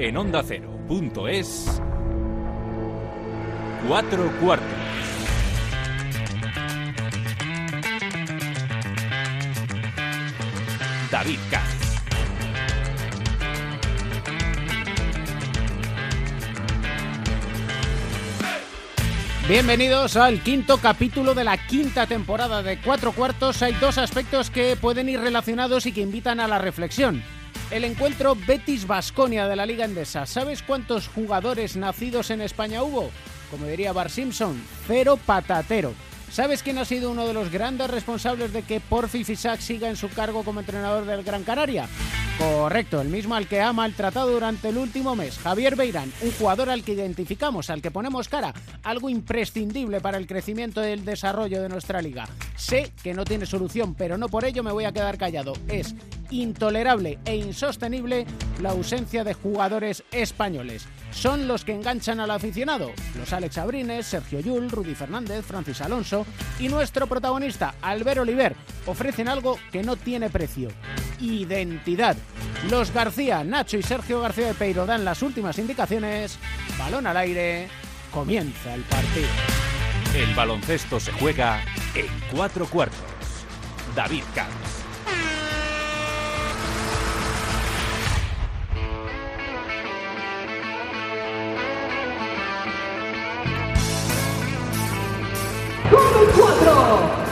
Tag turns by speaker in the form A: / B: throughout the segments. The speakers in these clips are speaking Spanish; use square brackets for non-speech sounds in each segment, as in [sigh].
A: En onda es Cuatro cuartos. David Katz.
B: Bienvenidos al quinto capítulo de la quinta temporada de Cuatro Cuartos. Hay dos aspectos que pueden ir relacionados y que invitan a la reflexión. El encuentro Betis-Basconia de la Liga Endesa. ¿Sabes cuántos jugadores nacidos en España hubo? Como diría Bar Simpson, cero patatero. ¿Sabes quién ha sido uno de los grandes responsables de que Porfi Fisac siga en su cargo como entrenador del Gran Canaria? Correcto, el mismo al que ha maltratado durante el último mes, Javier Beirán, un jugador al que identificamos, al que ponemos cara, algo imprescindible para el crecimiento y el desarrollo de nuestra liga. Sé que no tiene solución, pero no por ello me voy a quedar callado. Es intolerable e insostenible la ausencia de jugadores españoles. Son los que enganchan al aficionado, los Alex Abrines, Sergio Yul, Rudy Fernández, Francis Alonso y nuestro protagonista, Albert Oliver, ofrecen algo que no tiene precio identidad. Los García, Nacho y Sergio García de Peiro dan las últimas indicaciones. Balón al aire. Comienza el partido.
A: El baloncesto se juega en cuatro cuartos. David Camps.
C: Madre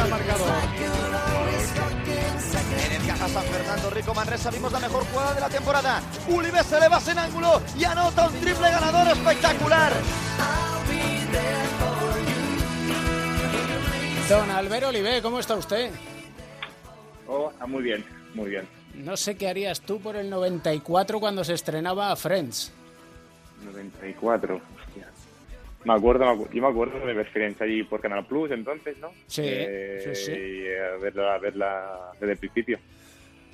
C: al marcador.
D: En el Caja San Fernando, Rico Manresa, vimos la mejor jugada de la temporada. Ulibe se le va en ángulo y anota un triple ganador espectacular.
B: Don Albert Olive, ¿cómo está usted?
E: Oh, muy bien, muy bien.
B: No sé qué harías tú por el 94 cuando se estrenaba Friends.
E: 94, hostia. Me acuerdo, yo me acuerdo de mi experiencia allí por Canal Plus entonces, ¿no?
B: Sí,
E: Eh,
B: sí, sí.
E: Y a verla, a verla desde el principio.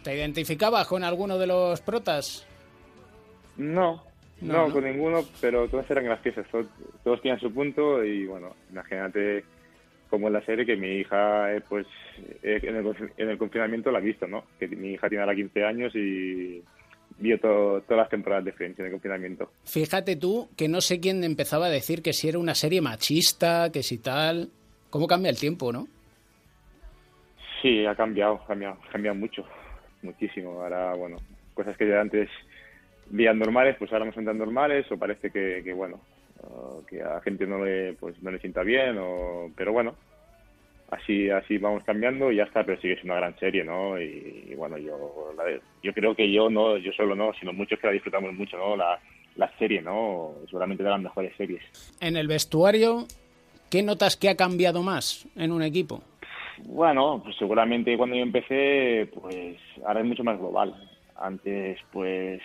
B: ¿Te identificabas con alguno de los protas?
E: No,
B: No,
E: no,
B: ¿no?
E: con ninguno, pero todos eran graciosos. Todos, todos tenían su punto y bueno, imagínate como en la serie que mi hija, eh, pues eh, en, el, en el confinamiento la ha visto, ¿no? Que mi hija tiene ahora 15 años y vio todo- todas las temporadas de Friends en el confinamiento.
B: Fíjate tú que no sé quién empezaba a decir que si era una serie machista, que si tal. ¿Cómo cambia el tiempo, no?
E: Sí, ha cambiado, ha cambiado, ha cambiado mucho, muchísimo. Ahora, bueno, cosas que ya antes veían normales, pues ahora no son tan normales, o parece que, que, bueno, que a la gente no le, pues, no le sienta bien, o, pero bueno, así, así vamos cambiando y ya está, pero sigue siendo una gran serie, ¿no? Y, y, bueno, yo, la- yo creo que yo no, yo solo no, sino muchos que la disfrutamos mucho, ¿no? La, la serie, ¿no? Seguramente de las mejores series.
B: En el vestuario, ¿qué notas que ha cambiado más en un equipo?
E: Bueno, pues seguramente cuando yo empecé, pues ahora es mucho más global. Antes, pues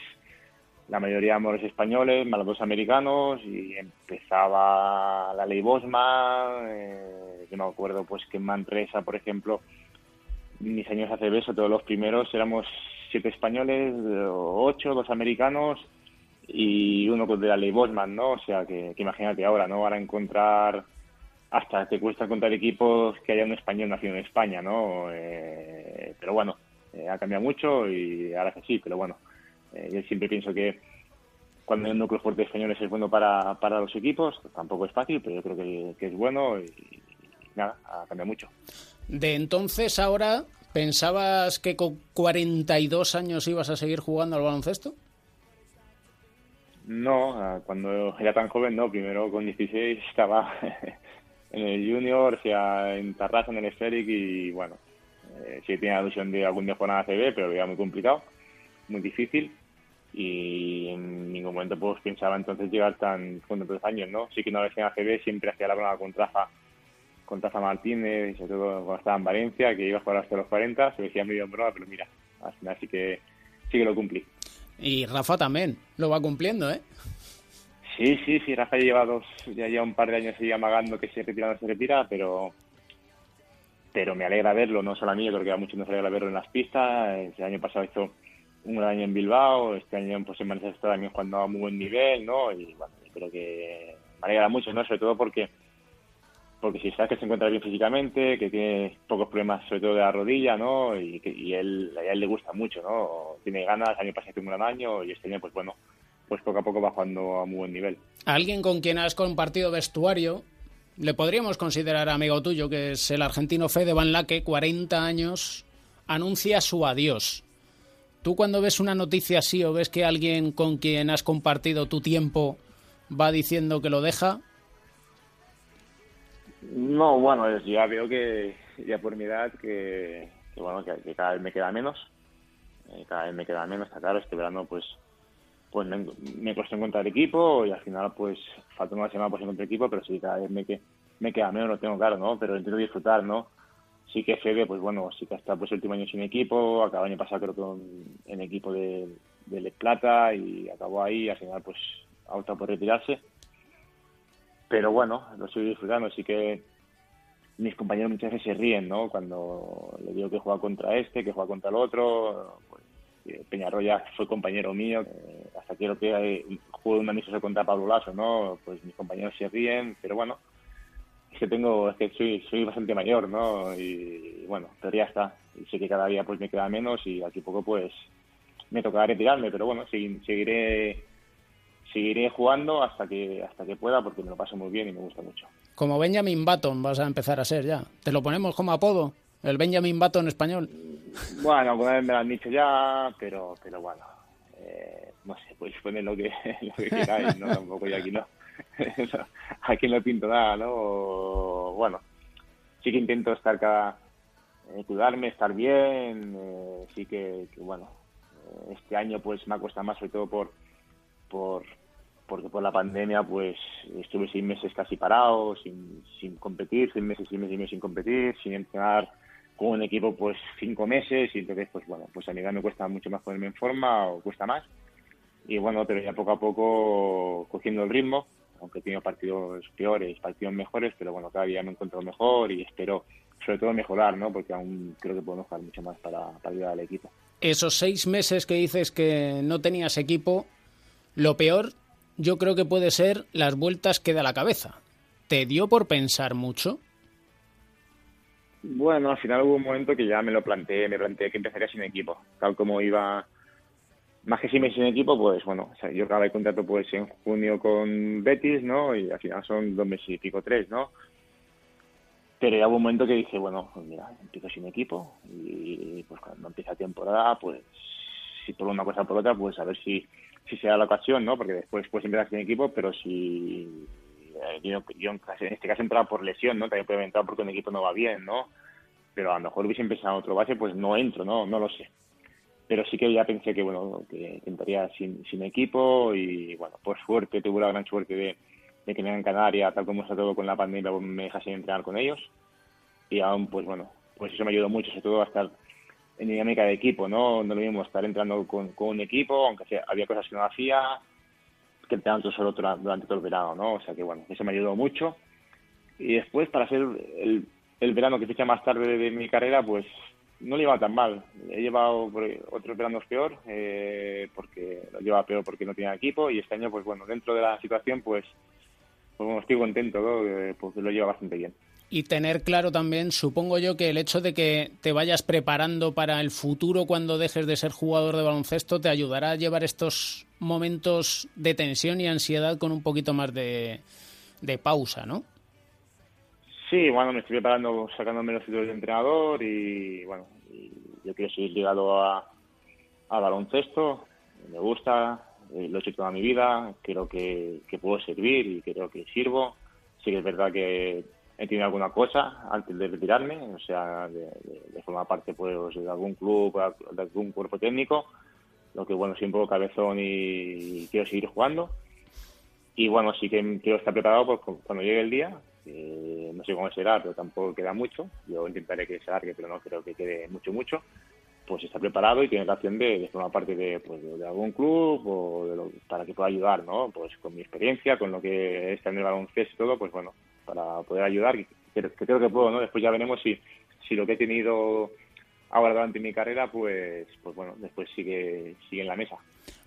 E: la mayoría los españoles, dos americanos, y empezaba la ley Bosman. Eh, yo me acuerdo, pues que en Manresa, por ejemplo, mis años hace beso, todos los primeros éramos siete españoles, ocho, dos americanos y uno de la ley Bosman, ¿no? O sea, que, que imagínate ahora, ¿no? Ahora encontrar hasta te cuesta encontrar equipos que haya un español nacido en España, ¿no? Eh, pero bueno, eh, ha cambiado mucho y ahora que sí, pero bueno, eh, yo siempre pienso que cuando hay un núcleo fuerte de españoles es bueno para, para los equipos, tampoco es fácil, pero yo creo que, que es bueno y, y nada, ha cambiado mucho.
B: De entonces ahora, ¿pensabas que con 42 años ibas a seguir jugando al baloncesto?
E: No, cuando era tan joven, no. Primero con 16 estaba [laughs] en el Junior, o sea, en Tarrasa, en el Esferic y bueno, eh, sí tenía la ilusión de algún día jugar a ACB, pero era muy complicado, muy difícil y en ningún momento pues pensaba entonces llegar tan con tantos años, ¿no? Sí que una vez en ACB siempre hacía la broma con Trafa, con Trafa Martínez, y sobre todo cuando estaba en Valencia, que iba a jugar hasta los 40, se decía medio en broma, pero mira, al final sí que, sí que lo cumplí.
B: Y Rafa también lo va cumpliendo, ¿eh?
E: Sí, sí, sí, Rafa lleva dos, ya lleva un par de años ahí amagando que se retira no se retira, pero pero me alegra verlo, no solo a mí, yo creo que a muchos nos alegra verlo en las pistas. El año pasado hizo un gran año en Bilbao, este año pues en Manchester también jugando a muy buen nivel, ¿no? Y bueno, creo que me alegra mucho, ¿no? Sobre todo porque porque si sabes que se encuentra bien físicamente, que tiene pocos problemas sobre todo de la rodilla, ¿no? Y, y él, a él le gusta mucho, ¿no? Tiene ganas, año pasado tuvo un gran año y este año, pues bueno, pues poco a poco va jugando a muy buen nivel.
B: Alguien con quien has compartido vestuario, le podríamos considerar amigo tuyo, que es el argentino Fede Van Laque, 40 años, anuncia su adiós. ¿Tú cuando ves una noticia así o ves que alguien con quien has compartido tu tiempo va diciendo que lo deja,
E: no, bueno, ya veo que ya por mi edad que, bueno que, cada vez me queda menos, eh, cada vez me queda menos, está claro, este verano pues pues me, me costó encontrar equipo y al final pues falta una semana por encontrar equipo, pero sí cada vez me, que, me queda menos, lo tengo claro, ¿no? Pero intento disfrutar, ¿no? Sí que Fede, pues bueno, sí que está pues el último año sin equipo, acaba el año pasado creo que en, equipo de, de Plata y acabó ahí al final pues ha optado por retirarse pero bueno, lo estoy disfrutando, así que mis compañeros muchas veces se ríen, ¿no? Cuando le digo que juega contra este, que juega contra el otro, pues eh, Peñarroya fue compañero mío, eh, hasta quiero que juegue un amistoso contra Pablo Lasso, ¿no? Pues mis compañeros se ríen, pero bueno, es que tengo, es que soy, soy bastante mayor, ¿no? Y, bueno, pero ya está, y sé que cada día pues me queda menos y aquí poco pues me tocará retirarme, pero bueno, seguiré seguiré jugando hasta que hasta que pueda porque me lo paso muy bien y me gusta mucho.
B: Como Benjamin Button vas a empezar a ser ya. ¿Te lo ponemos como apodo? El Benjamin Button español. [laughs]
E: Bueno, alguna vez me lo han dicho ya, pero pero bueno, eh, no sé, podéis poner lo que, [laughs] lo que queráis, ¿no? Tampoco yo aquí no. [laughs] aquí no pinto nada, ¿no? Bueno, sí que intento estar cada... Eh, cuidarme, estar bien, eh, sí que, que bueno, eh, este año pues me ha costado más sobre todo por por porque por la pandemia pues estuve seis meses casi parado, sin, sin competir, seis meses, seis meses y medio sin competir, sin entrenar con un equipo pues cinco meses y entonces pues bueno, pues a mí me cuesta mucho más ponerme en forma o cuesta más y bueno, pero ya poco a poco cogiendo el ritmo, aunque he tenido partidos peores, partidos mejores, pero bueno, cada día me encuentro mejor y espero sobre todo mejorar, ¿no? Porque aún creo que podemos jugar mucho más para, para ayudar al equipo.
B: Esos seis meses que dices que no tenías equipo, lo peor yo creo que puede ser las vueltas que da la cabeza. ¿Te dio por pensar mucho?
E: Bueno, al final hubo un momento que ya me lo planteé, me planteé que empezaría sin equipo, tal como iba más que sin sin equipo, pues bueno, yo acabé el contrato pues en junio con Betis, ¿no? Y al final son dos meses y pico, tres, ¿no? Pero ya hubo un momento que dije, bueno, pues mira, empiezo sin equipo y pues cuando empieza temporada, pues si por una cosa o por otra, pues a ver si si sea la ocasión, ¿no? Porque después puedes empezar sin equipo, pero si eh, yo, en este caso entraba por lesión, ¿no? También puede entrar porque un equipo no va bien, ¿no? Pero a lo mejor hubiese empezado otro base, pues no entro, ¿no? No lo sé. Pero sí que ya pensé que, bueno, que entraría sin, sin equipo y, bueno, por suerte, tuve la gran suerte de, de que en Canarias, tal como está todo con la pandemia, pues me dejase entrenar con ellos. Y aún, pues bueno, pues eso me ayudó mucho, sobre todo a estar en dinámica de equipo, ¿no? No lo mismo estar entrando con, un equipo, aunque sea, había cosas que no hacía, que entrenando solo durante todo el verano, ¿no? O sea que, bueno, eso me ayudó mucho. Y después, para ser el, el verano que ficha más tarde de, mi carrera, pues no lo llevaba tan mal. He llevado otros veranos peor, eh, porque lo llevaba peor porque no tenía equipo, y este año, pues bueno, dentro de la situación, pues, pues estoy contento, ¿no? Pues lo lleva bastante bien
B: y tener claro también, supongo yo, que el hecho de que te vayas preparando para el futuro cuando dejes de ser jugador de baloncesto te ayudará a llevar estos momentos de tensión y ansiedad con un poquito más de, pausa, ¿no?
E: Sí, bueno, me estoy preparando sacándome los títulos de entrenador y bueno, yo quiero seguir ligado a, a baloncesto, me gusta, eh, lo he hecho toda mi vida, creo que, que puedo servir y creo que sirvo. Sí que es verdad que he tenido alguna cosa antes de retirarme, o sea, de, formar parte pues, de algún club, de algún cuerpo técnico, lo que bueno, poco cabezón y quiero seguir jugando. Y bueno, sí que quiero estar preparado pues, cuando llegue el día, no sé cómo será, pero tampoco queda mucho, yo intentaré que se alargue, pero no creo que quede mucho, mucho, pues está preparado y tiene la opción de, formar parte de, pues, de algún club o para que pueda ayudar, ¿no? Pues con mi experiencia, con lo que está en el baloncesto y todo, pues bueno, para poder ayudar, que, creo que puedo, ¿no? Después ya veremos si, si lo que he tenido ahora durante mi carrera, pues, pues bueno, después sigue, sigue en la mesa.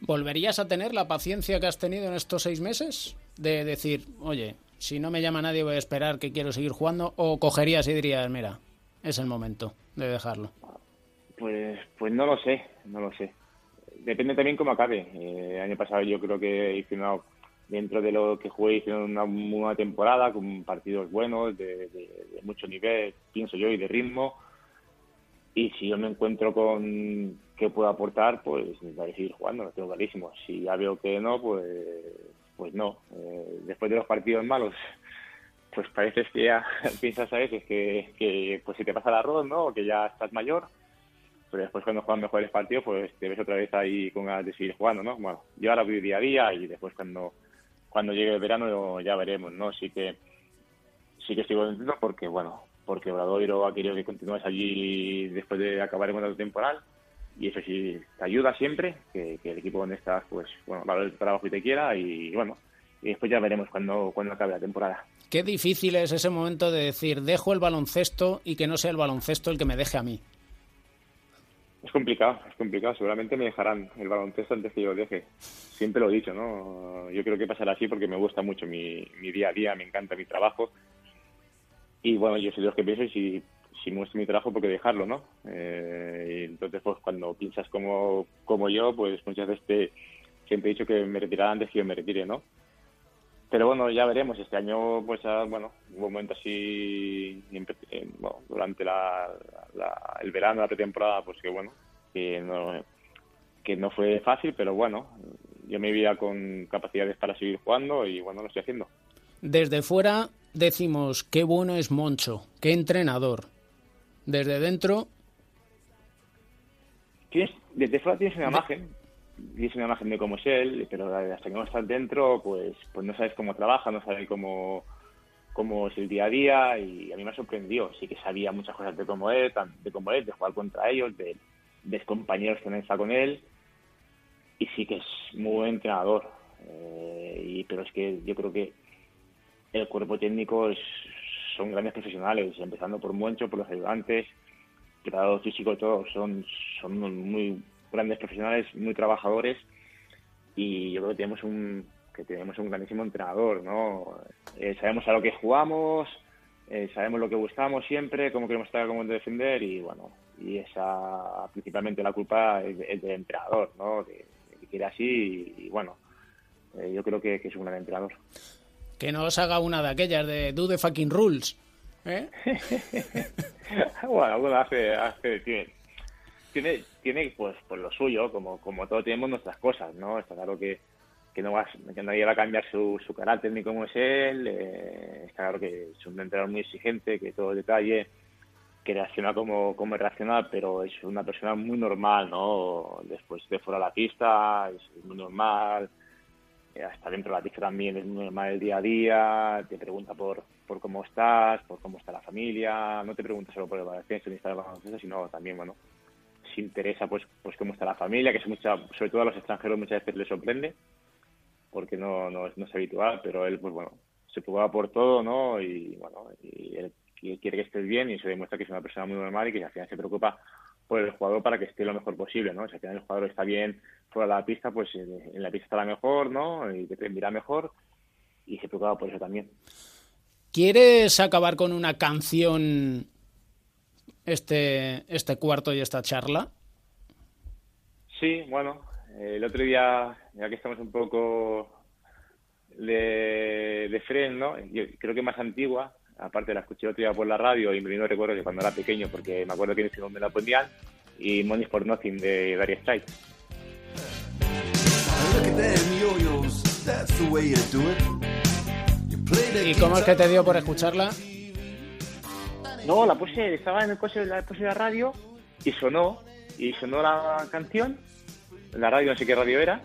B: ¿Volverías a tener la paciencia que has tenido en estos seis meses? de decir, oye, si no me llama nadie voy a esperar que quiero seguir jugando? ¿O cogerías y dirías, mira, es el momento de dejarlo?
E: Pues, pues no lo sé, no lo sé. Depende también cómo acabe. Eh, el año pasado yo creo que hice una, dentro de lo que jugué hice una buena temporada con partidos buenos, de, mucho nivel, pienso yo, y de ritmo. Y si yo me encuentro con que puedo aportar, pues voy a seguir jugando, lo tengo clarísimo. Si ya veo que no, pues, pues no. Eh, después de los partidos malos, [laughs] pues parece que ya [laughs] piensas a veces que, que pues si te pasa el arroz, ¿no? O que ya estás mayor pero después cuando juegan mejores partidos, pues te ves otra vez ahí con ganas de jugando, ¿no? Bueno, yo ahora voy día a día y después cuando cuando llegue el verano ya veremos, ¿no? Sí que sí que estoy contento porque, bueno, porque Obradoiro ha querido que continúes allí después de acabar el contrato temporal y eso sí te ayuda siempre, que, el equipo donde estás, pues, bueno, va a el trabajo que te quiera y, bueno, y después ya veremos cuando, cuando acabe la temporada.
B: Qué difícil es ese momento de decir, dejo el baloncesto y que no sea el baloncesto el que me deje a mí.
E: Es complicado, es complicado. Seguramente me dejarán el baloncesto antes que yo lo deje. Siempre lo he dicho, ¿no? Yo creo que pasará así porque me gusta mucho mi, mi día a día, me encanta mi trabajo. Y bueno, yo soy de los que pienso y si, si muestro mi trabajo, ¿por qué dejarlo, no? Eh, y entonces, pues cuando piensas como, como yo, pues muchas veces te, siempre he dicho que me retirarán antes que yo me retire, ¿no? pero bueno, ya veremos. Este año, pues, ah, bueno, hubo un momento así, eh, durante la, el verano, la pretemporada, pues que bueno, que no, que no fue fácil, pero bueno, yo me veía con capacidades para seguir jugando y bueno, lo estoy haciendo.
B: Desde fuera decimos, qué bueno es Moncho, qué entrenador. Desde dentro...
E: Tienes, desde fuera tienes una imagen es una imagen de cómo es él, pero hasta que no estás dentro, pues, pues no sabes cómo trabaja, no sabes cómo, cómo es el día a día y a mí me sorprendió. Sí que sabía muchas cosas de cómo es, de cómo es, de jugar contra ellos, de, de compañeros que no está con él y sí que es muy buen entrenador. Eh, y, pero es que yo creo que el cuerpo técnico es, son grandes profesionales, empezando por Muencho, por los ayudantes, preparador físico, todos son, son muy grandes profesionales, muy trabajadores y yo creo que tenemos un que tenemos un grandísimo entrenador, ¿no? Eh, sabemos a lo que jugamos, eh, sabemos lo que buscamos siempre, cómo queremos estar, cómo defender y bueno, y esa principalmente la culpa es, del entrenador, ¿no? Que, quiere así y, bueno, eh, yo creo que, es un gran entrenador.
B: Que no os haga una de aquellas de do the fucking rules, ¿eh? [laughs]
E: bueno, bueno, hace, hace, tiene, tiene pues, pues lo suyo, como, como todos tenemos nuestras cosas, ¿no? Está claro que, que no vas, que nadie va a cambiar su, su carácter ni cómo es él, eh, está claro que es un entrenador muy exigente, que todo detalle, que reacciona como, como reacciona, pero es una persona muy normal, ¿no? Después de fuera de la pista, es muy normal, eh, hasta dentro de la pista también es muy normal el día a día, te pregunta por, por cómo estás, por cómo está la familia, no te pregunta solo por el baloncesto ni está el baloncesto, sino también, bueno, interesa pues pues cómo está la familia, que es mucha, sobre todo a los extranjeros muchas veces les sorprende, porque no, no, es habitual, pero él pues bueno, se preocupa por todo, ¿no? Y bueno, y él quiere que estés bien y se demuestra que es una persona muy normal y que al final se preocupa por el jugador para que esté lo mejor posible, ¿no? Si al final el jugador está bien fuera de la pista, pues en la pista estará mejor, ¿no? Y te rendirá mejor y se preocupa por eso también.
B: ¿Quieres acabar con una canción este, este cuarto y esta charla?
E: Sí, bueno, el otro día, ya que estamos un poco de, de Fren, ¿no? Yo creo que más antigua, aparte la escuché otro día por la radio y me vino recuerdo que cuando era pequeño, porque me acuerdo que en ese me la ponían, y Money for Nothing de Darius Strike.
B: ¿Y cómo es que te dio por escucharla?
E: No, la puse, estaba en el coche, la puse la radio y sonó, y sonó la canción, la radio no sé qué radio era,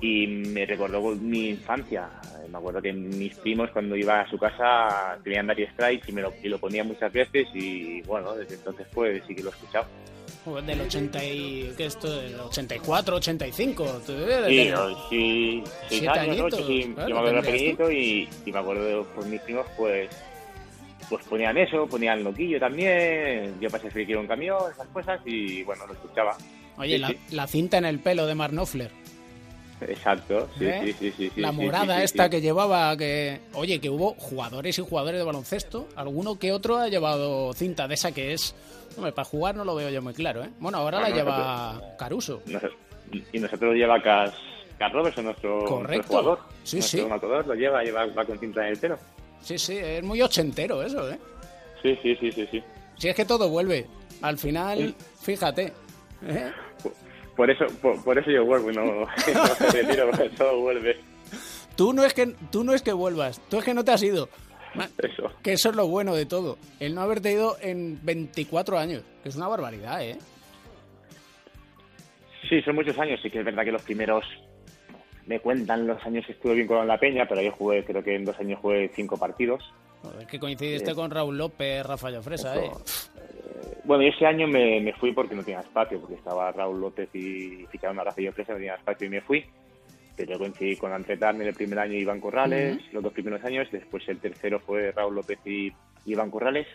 E: y me recordó mi infancia. Me acuerdo que mis primos cuando iba a su casa tenían Daddy Strike y me lo, y lo ponía muchas veces y bueno, desde entonces pues sí que lo he escuchado.
B: Del 80 y, ¿qué esto? Del 84, 85.
E: Sí, sí, sí, años, sí, yo me acuerdo pequeñito y, y, me acuerdo por mis primos pues pues ponían eso, ponían loquillo también, yo pasé friki en camión, esas cosas, y bueno, lo escuchaba.
B: Oye, la, cinta en el pelo de Mark
E: Exacto, sí,
B: ¿Eh?
E: sí, sí, sí,
B: La morada
E: sí, sí,
B: esta que llevaba, que oye, que hubo jugadores y jugadores de baloncesto, alguno que otro ha llevado cinta de esa que es, hombre, para jugar no lo veo yo muy claro, ¿eh? Bueno, ahora la lleva Caruso.
E: Y nosotros lleva Cas, Cas Robertson, nuestro, nuestro jugador.
B: Sí,
E: nuestro
B: sí.
E: matador lo lleva, lleva va con cinta en el pelo.
B: Sí, sí, es muy ochentero eso, ¿eh?
E: Sí, sí, sí, sí, sí.
B: Si es que todo vuelve. Al final, fíjate. ¿eh?
E: Por, por eso, por, por eso yo vuelvo y no, [laughs] no me retiro, porque todo vuelve.
B: Tú no es que tú no es que vuelvas, tú es que no te has ido.
E: Eso.
B: Que eso es lo bueno de todo. El no haberte ido en 24 años, que es una barbaridad, ¿eh?
E: Sí, son muchos años. Sí que es verdad que los primeros me cuentan los años que estuve vinculado en la Peña, pero yo jugué, creo que en dos años jugué cinco partidos.
B: Joder, que coincidiste
E: Sí.
B: con Raúl López, Rafael Fresa, ¿eh?
E: Eso. Bueno, ese año me, me fui porque no tenía espacio, porque estaba Raúl López y ficharon a Rafael Fresa, no tenía espacio y me fui. Pero coincidí con André Tarn en el primer año y Iván Corrales, los dos primeros años. Después el tercero fue Raúl López y Iván Corrales.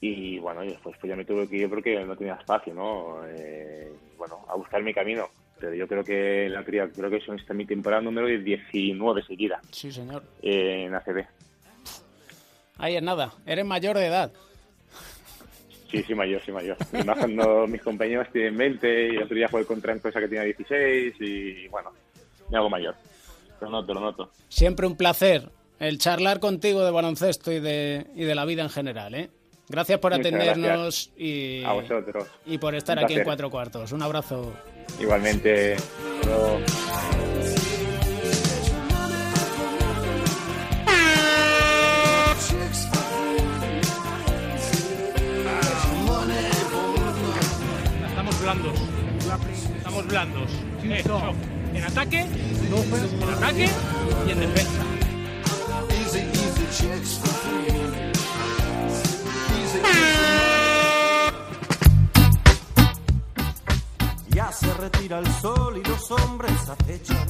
E: Y bueno, y después pues ya me tuve que ir porque no tenía espacio, ¿no? Eh, bueno, a buscar mi camino. Pero yo creo que la creo que esta mi temporada número 19 seguida
B: Sí, señor.
E: eh, en ACB.
B: Ahí es nada, eres mayor de edad.
E: Sí, sí, mayor, sí, mayor. Más cuando [laughs] mis compañeros tienen 20 y el otro día jugué contra empresa que tenía 16 y bueno, me hago mayor. Lo noto, lo noto.
B: Siempre un placer el charlar contigo de baloncesto y de, y de la vida en general, ¿eh? Gracias por
E: Muchas
B: atendernos y,
E: A vosotros.
B: y por estar
E: Un
B: aquí en. Cuatro Cuartos. Un abrazo.
E: Igualmente. hasta luego.
F: Blandos. Estamos blandos. Eso. En ataque, en ataque y en defensa.
G: Ya se retira el sol y los hombres acechan,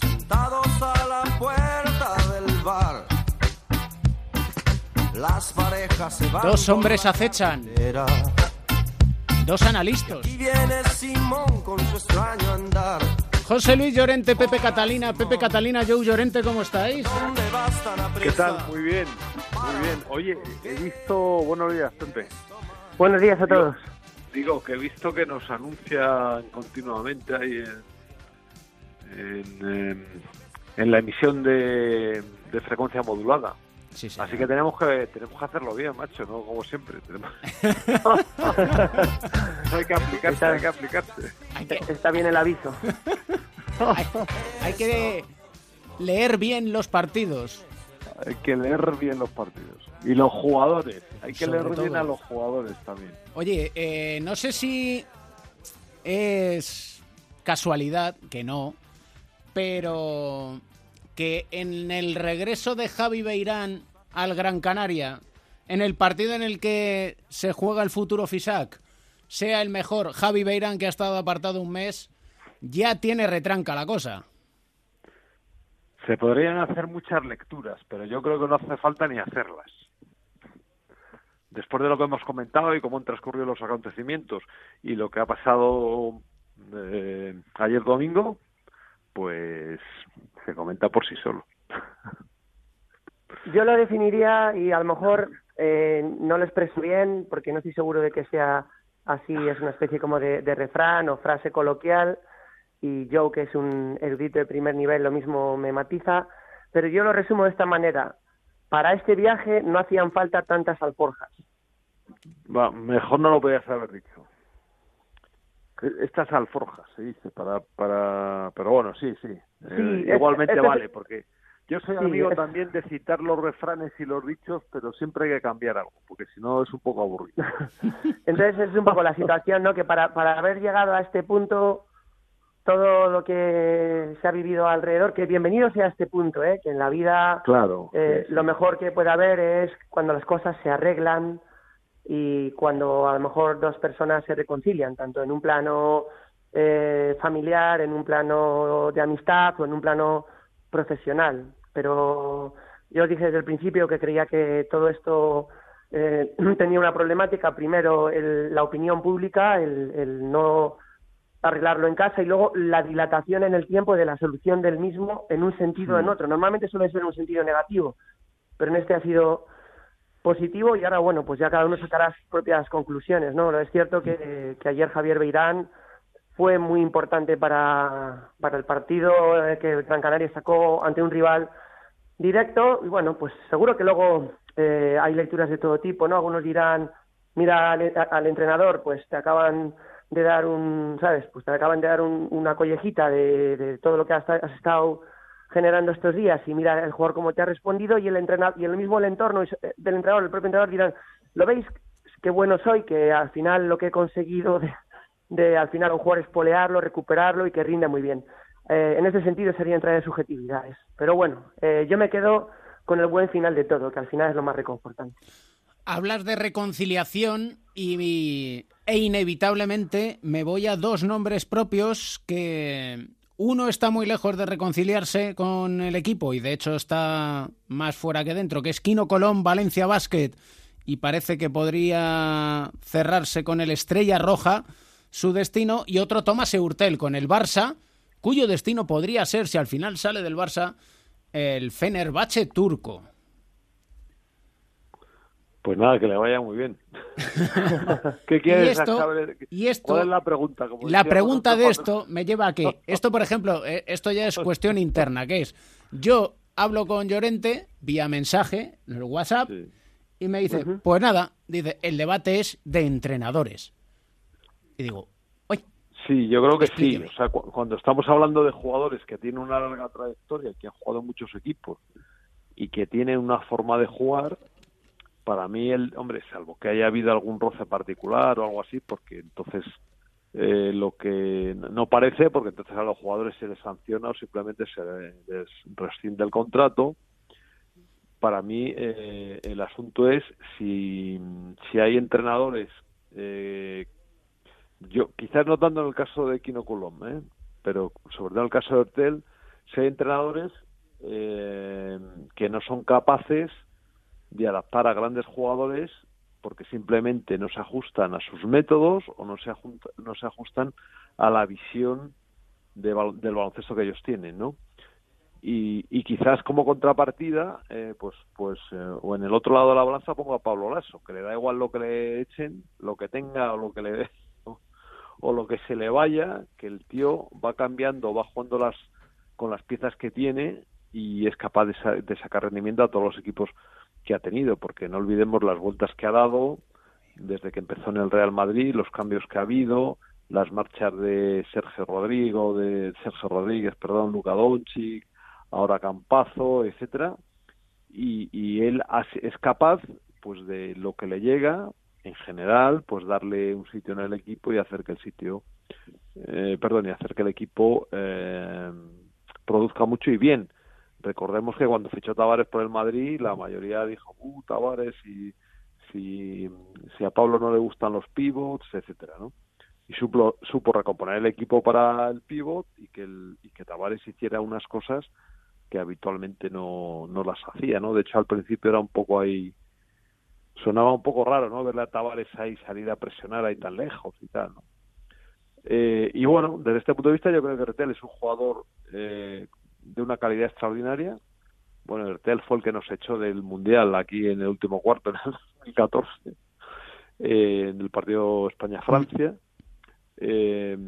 G: sentados a la puerta del bar. Las parejas se van.
B: Dos hombres acechan. Dos analistas.
G: Y viene Simón con su extraño andar.
B: José Luis Llorente, Pepe Catalina, Pepe Catalina, Joe Llorente, ¿cómo estáis?
G: ¿Dónde vas tan
C: ¿Qué tal? Muy bien, muy bien. Oye, he visto... Buenos días, Pepe.
H: Buenos días a todos.
C: Digo que he visto que nos anuncian continuamente ahí en, en, en la emisión de, de frecuencia modulada.
B: Sí, sí.
C: Así que tenemos que tenemos que hacerlo bien, macho, ¿no? Como siempre. Tenemos- [laughs] [laughs] hay que aplicarse, hay que aplicarse.
B: Hay que,
H: Está bien el aviso. [laughs]
B: hay- hay que leer bien los partidos.
C: Hay que leer bien los partidos. Y los jugadores. Hay que
B: Sobre
C: leer bien a los jugadores también.
B: Oye, eh, no sé si es casualidad, que no, pero que en el regreso de Javi Beirán al Gran Canaria, en el partido en el que se juega el futuro FISAC, sea el mejor Javi Beirán que ha estado apartado un mes, ya tiene retranca la cosa.
C: Se podrían hacer muchas lecturas, pero yo creo que no hace falta ni hacerlas. Después de lo que hemos comentado y cómo han transcurrido los acontecimientos y lo que ha pasado eh, ayer domingo, pues se comenta por sí solo.
H: Yo lo definiría y a lo mejor eh, no lo expreso bien porque no estoy seguro de que sea así, es una especie como de, de refrán o frase coloquial y Joe, que es un erudito de primer nivel, lo mismo me matiza, pero yo lo resumo de esta manera. Para este viaje no hacían falta tantas alforjas.
C: Va, mejor no lo podías haber dicho. Estas alforjas, se dice, para, para, pero bueno, sí, sí. Eh, igualmente
H: es-
C: vale, porque yo soy
H: Sí,
C: amigo
H: es-
C: también de citar los refranes y los dichos, pero siempre hay que cambiar algo, porque si no es un poco aburrido. [laughs]
H: Entonces es un poco la situación, ¿no? Que para, para haber llegado a este punto, todo lo que se ha vivido alrededor, que bienvenido sea a este punto, ¿eh? Que en la vida
C: Claro.
H: eh,
C: sí, sí.
H: lo mejor que puede haber es cuando las cosas se arreglan y cuando a lo mejor dos personas se reconcilian, tanto en un plano eh, familiar, en un plano de amistad o en un plano profesional. Pero yo dije desde el principio que creía que todo esto eh, [clears throat] tenía una problemática. Primero, el- la opinión pública, el, el no arreglarlo en casa y luego la dilatación en el tiempo de la solución del mismo en un sentido o en otro. Normalmente suele ser en un sentido negativo, pero en este ha sido positivo y ahora, bueno, pues ya cada uno sacará sus propias conclusiones, ¿no? Es cierto que, que ayer Javier Beirán fue muy importante para, para el partido eh, que Gran Canaria sacó ante un rival directo y bueno, pues seguro que luego eh, hay lecturas de todo tipo, ¿no? Algunos dirán, mira al, entrenador, pues te acaban de dar un, ¿sabes? Pues te acaban de dar una collejita de, de todo lo que has, has, estado generando estos días y mira el jugador cómo te ha respondido y el entrenador y el mismo el entorno eh, del entrenador, el propio entrenador dirán, ¿lo veis? Qué bueno soy, que al final lo que he conseguido de, al final un jugador espolearlo, recuperarlo y que rinde muy bien. Eh, en ese sentido sería entrar en subjetividades. Pero bueno, eh, yo me quedo con el buen final de todo, que al final es lo más reconfortante.
B: Hablas de reconciliación y, e inevitablemente me voy a dos nombres propios que uno está muy lejos de reconciliarse con el equipo y de hecho está más fuera que dentro, que es Quino Colón, Valencia Basket, y parece que podría cerrarse con el Estrella Roja su destino, y otro Tomás Eurtel con el Barça, cuyo destino podría ser, si al final sale del Barça, el Fenerbahce turco.
C: Pues nada, que le vaya muy bien. [laughs] ¿Qué quieres saber?
B: Y esto,
C: ¿Cuál es la pregunta?
B: la pregunta de esto me lleva a que, [laughs] esto por ejemplo, eh, esto ya es cuestión interna, que es, yo hablo con Llorente vía mensaje, en el WhatsApp, y me dice, pues nada, dice, el debate es de entrenadores. Y digo, ¡oye!
C: Sí, yo creo que sí. O sea, cuando estamos hablando de jugadores que tienen una larga trayectoria, que han jugado en muchos equipos y que tienen una forma de jugar, para mí, el hombre, salvo que haya habido algún roce particular o algo así, porque entonces eh, lo que no parece, porque entonces a los jugadores se les sanciona o simplemente se les rescinde el contrato. Para mí, eh, el asunto es si, si hay entrenadores eh, yo quizás no tanto en el caso de Kino Colom, ¿eh? pero sobre todo en el caso de Hortel, si hay entrenadores eh, que no son capaces de adaptar a grandes jugadores porque simplemente no se ajustan a sus métodos o no se, no se ajustan a la visión del baloncesto que ellos tienen, ¿no? Y, y quizás como contrapartida, eh, pues, pues, eh, o en el otro lado de la balanza pongo a Pablo Lasso, que le da igual lo que le echen, lo que tenga o lo que le dé, o lo que se le vaya, que el tío va cambiando, va jugando las con las piezas que tiene y es capaz de, sacar rendimiento a todos los equipos que ha tenido, porque no olvidemos las vueltas que ha dado desde que empezó en el Real Madrid, los cambios que ha habido, las marchas de Sergio Rodrigo, de Sergio Rodríguez, perdón, Luca Doncic, ahora Campazo, etcétera, y, y él es capaz, pues de lo que le llega, en general, pues darle un sitio en el equipo y hacer que el sitio, eh, perdón, y hacer que el equipo eh, produzca mucho y bien. Recordemos que cuando fichó Tavares por el Madrid, la mayoría dijo, uh, Tavares, y si, a Pablo no le gustan los pivots, etcétera, ¿no? Y supo, supo recomponer el equipo para el pivot y que, el, Tavares hiciera unas cosas que habitualmente no, no las hacía, ¿no? De hecho, al principio era un poco ahí sonaba un poco raro, ¿no? Verle a Tavares ahí salir a presionar ahí tan lejos y tal, ¿no? Eh, y bueno, desde este punto de vista yo creo que Retel es un jugador eh, de una calidad extraordinaria. Bueno, Retel fue el que nos echó del Mundial aquí en el último cuarto, en el 2014, eh, en el partido España-Francia, eh,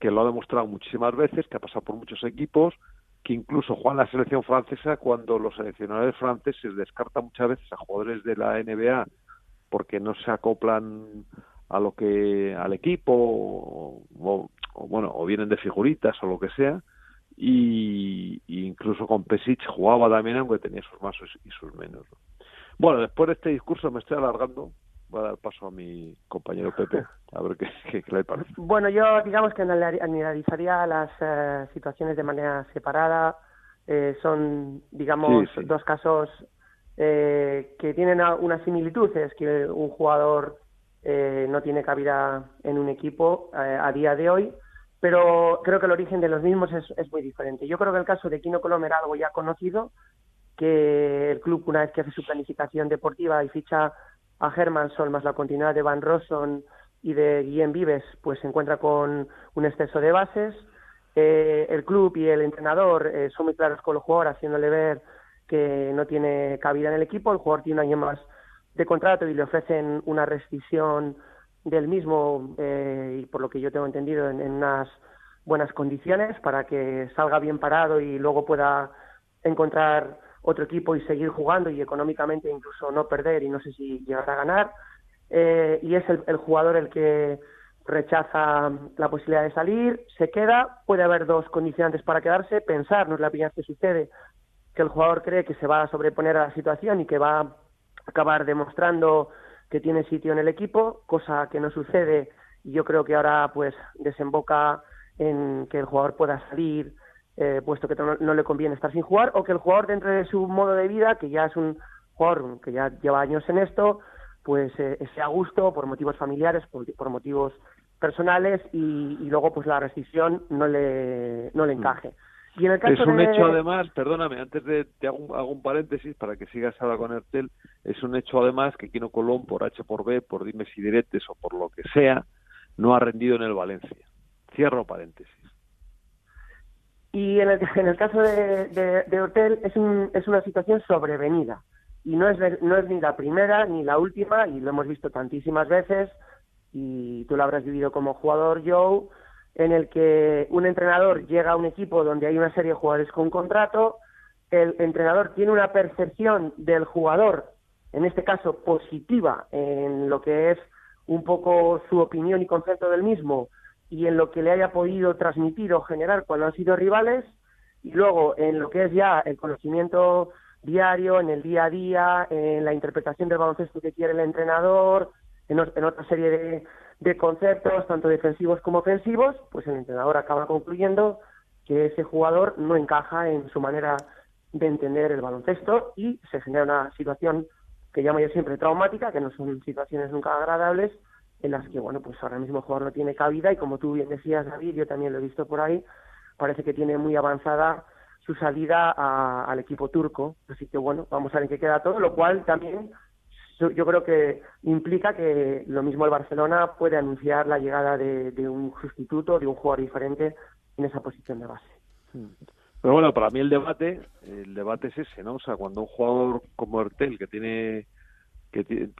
C: que lo ha demostrado muchísimas veces, que ha pasado por muchos equipos, que incluso juega en la selección francesa cuando los seleccionadores franceses descartan muchas veces a jugadores de la NBA porque no se acoplan a lo que al equipo o, bueno o vienen de figuritas o lo que sea y, incluso con Pesic jugaba también aunque tenía sus más y sus menos bueno después de este discurso me estoy alargando voy a dar paso a mi compañero Pepe, a ver qué, le parece.
H: Bueno, yo digamos que analizaría las eh, situaciones de manera separada. Eh, son, digamos, dos casos eh, que tienen una similitud, es que un jugador no tiene cabida en un equipo a día de hoy, pero creo que el origen de los mismos es, muy diferente. Yo creo que el caso de Kino Colom era algo ya conocido, que el club, una vez que hace su planificación deportiva y ficha a Sol más la continuidad de Van Rosson y de Guillem Vives, pues se encuentra con un exceso de bases. Eh, el club y el entrenador eh, son muy claros con el jugador, haciéndole ver que no tiene cabida en el equipo. El jugador tiene un año más de contrato y le ofrecen una rescisión del mismo, eh, y por lo que yo tengo entendido, en, unas buenas condiciones para que salga bien parado y luego pueda encontrar otro equipo y seguir jugando y económicamente incluso no perder y no sé si llegar a ganar. Eh, y es el, jugador el que rechaza la posibilidad de salir, se queda, puede haber dos condicionantes para quedarse, pensar, no es la primera vez que sucede, que el jugador cree que se va a sobreponer a la situación y que va a acabar demostrando que tiene sitio en el equipo, cosa que no sucede y yo creo que ahora pues desemboca en que el jugador pueda salir, eh, puesto que no, le conviene estar sin jugar, o que el jugador dentro de su modo de vida, que ya es un jugador que ya lleva años en esto, pues eh, esté a gusto por motivos familiares, por, motivos personales y, luego pues la rescisión no le, no le mm.
C: Y en el caso es un hecho además, perdóname, antes de te hago, un, paréntesis para que sigas ahora con Ertel, es un hecho además que Quino Colón por H por B, por dimes y diretes o por lo que sea, no ha rendido en el Valencia. Cierro paréntesis.
H: Y en el, en el caso de, de, Hotel es, un, es una situación sobrevenida. Y no es, no es ni la primera ni la última, y lo hemos visto tantísimas veces, y tú lo habrás vivido como jugador, Joe, en el que un entrenador llega a un equipo donde hay una serie de jugadores con contrato, el entrenador tiene una percepción del jugador, en este caso positiva, en lo que es un poco su opinión y concepto del mismo y en lo que le haya podido transmitir o generar cuando han sido rivales, y luego en lo que es ya el conocimiento diario, en el día a día, en la interpretación del baloncesto que quiere el entrenador, en, en otra serie de, de conceptos, tanto defensivos como ofensivos, pues el entrenador acaba concluyendo que ese jugador no encaja en su manera de entender el baloncesto y se genera una situación que llamo yo siempre traumática, que no son situaciones nunca agradables, en las que, bueno, pues ahora mismo el jugador no tiene cabida y como tú bien decías, David, yo también lo he visto por ahí, parece que tiene muy avanzada su salida al equipo turco. Así que, bueno, vamos a ver qué queda todo, lo cual también yo creo que implica que lo mismo el Barcelona puede anunciar la llegada de, un sustituto, de un jugador diferente en esa posición de base.
C: Hmm. Pero bueno, para mí el debate, el debate es ese, ¿no? O sea, cuando un jugador como Ertel, que tiene, que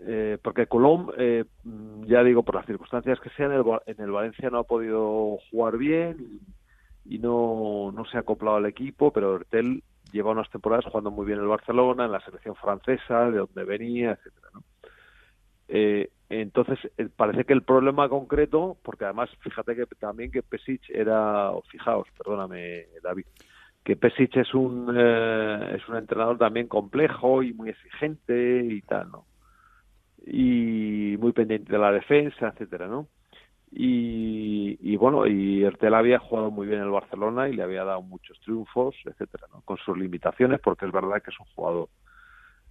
C: eh, porque Colom, eh, ya digo, por las circunstancias que sean, en el, en el Valencia no ha podido jugar bien y, no, no se ha acoplado al equipo, pero Ertel lleva unas temporadas jugando muy bien el Barcelona, en la selección francesa, de donde venía, etcétera, ¿no? Eh, entonces, eh, parece que el problema concreto, porque además, fíjate que también que Pesic era, fijaos, perdóname, David, que Pesic es un, eh, es un entrenador también complejo y muy exigente y tal, ¿no? Y muy pendiente de la defensa, etcétera, ¿no? Y, bueno, y Ertel había jugado muy bien en el Barcelona y le había dado muchos triunfos, etcétera, con sus limitaciones, porque es verdad que es un jugador.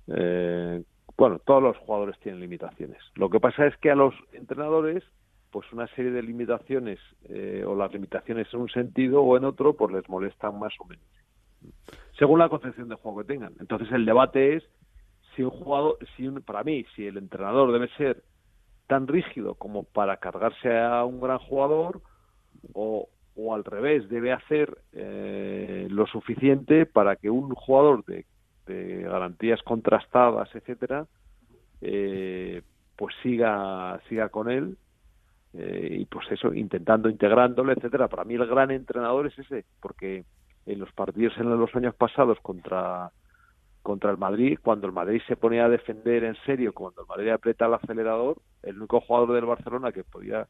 C: Eh, bueno, todos los jugadores tienen limitaciones. Lo que pasa es que a los entrenadores, pues una serie de limitaciones, eh, o las limitaciones en un sentido o en otro, pues les molestan más o menos, según la concepción de juego que tengan. Entonces el debate es si un jugador, si para mí, si el entrenador debe ser tan rígido como para cargarse a un gran jugador o, o al revés, debe hacer eh, lo suficiente para que un jugador de, garantías contrastadas, etcétera, eh, pues siga, siga con él eh, y pues eso, intentando integrándole, etcétera. Para mí el gran entrenador es ese, porque en los partidos en los años pasados contra contra el Madrid, cuando el Madrid se ponía a defender en serio, cuando el Madrid aprieta el acelerador, el único jugador del Barcelona que podía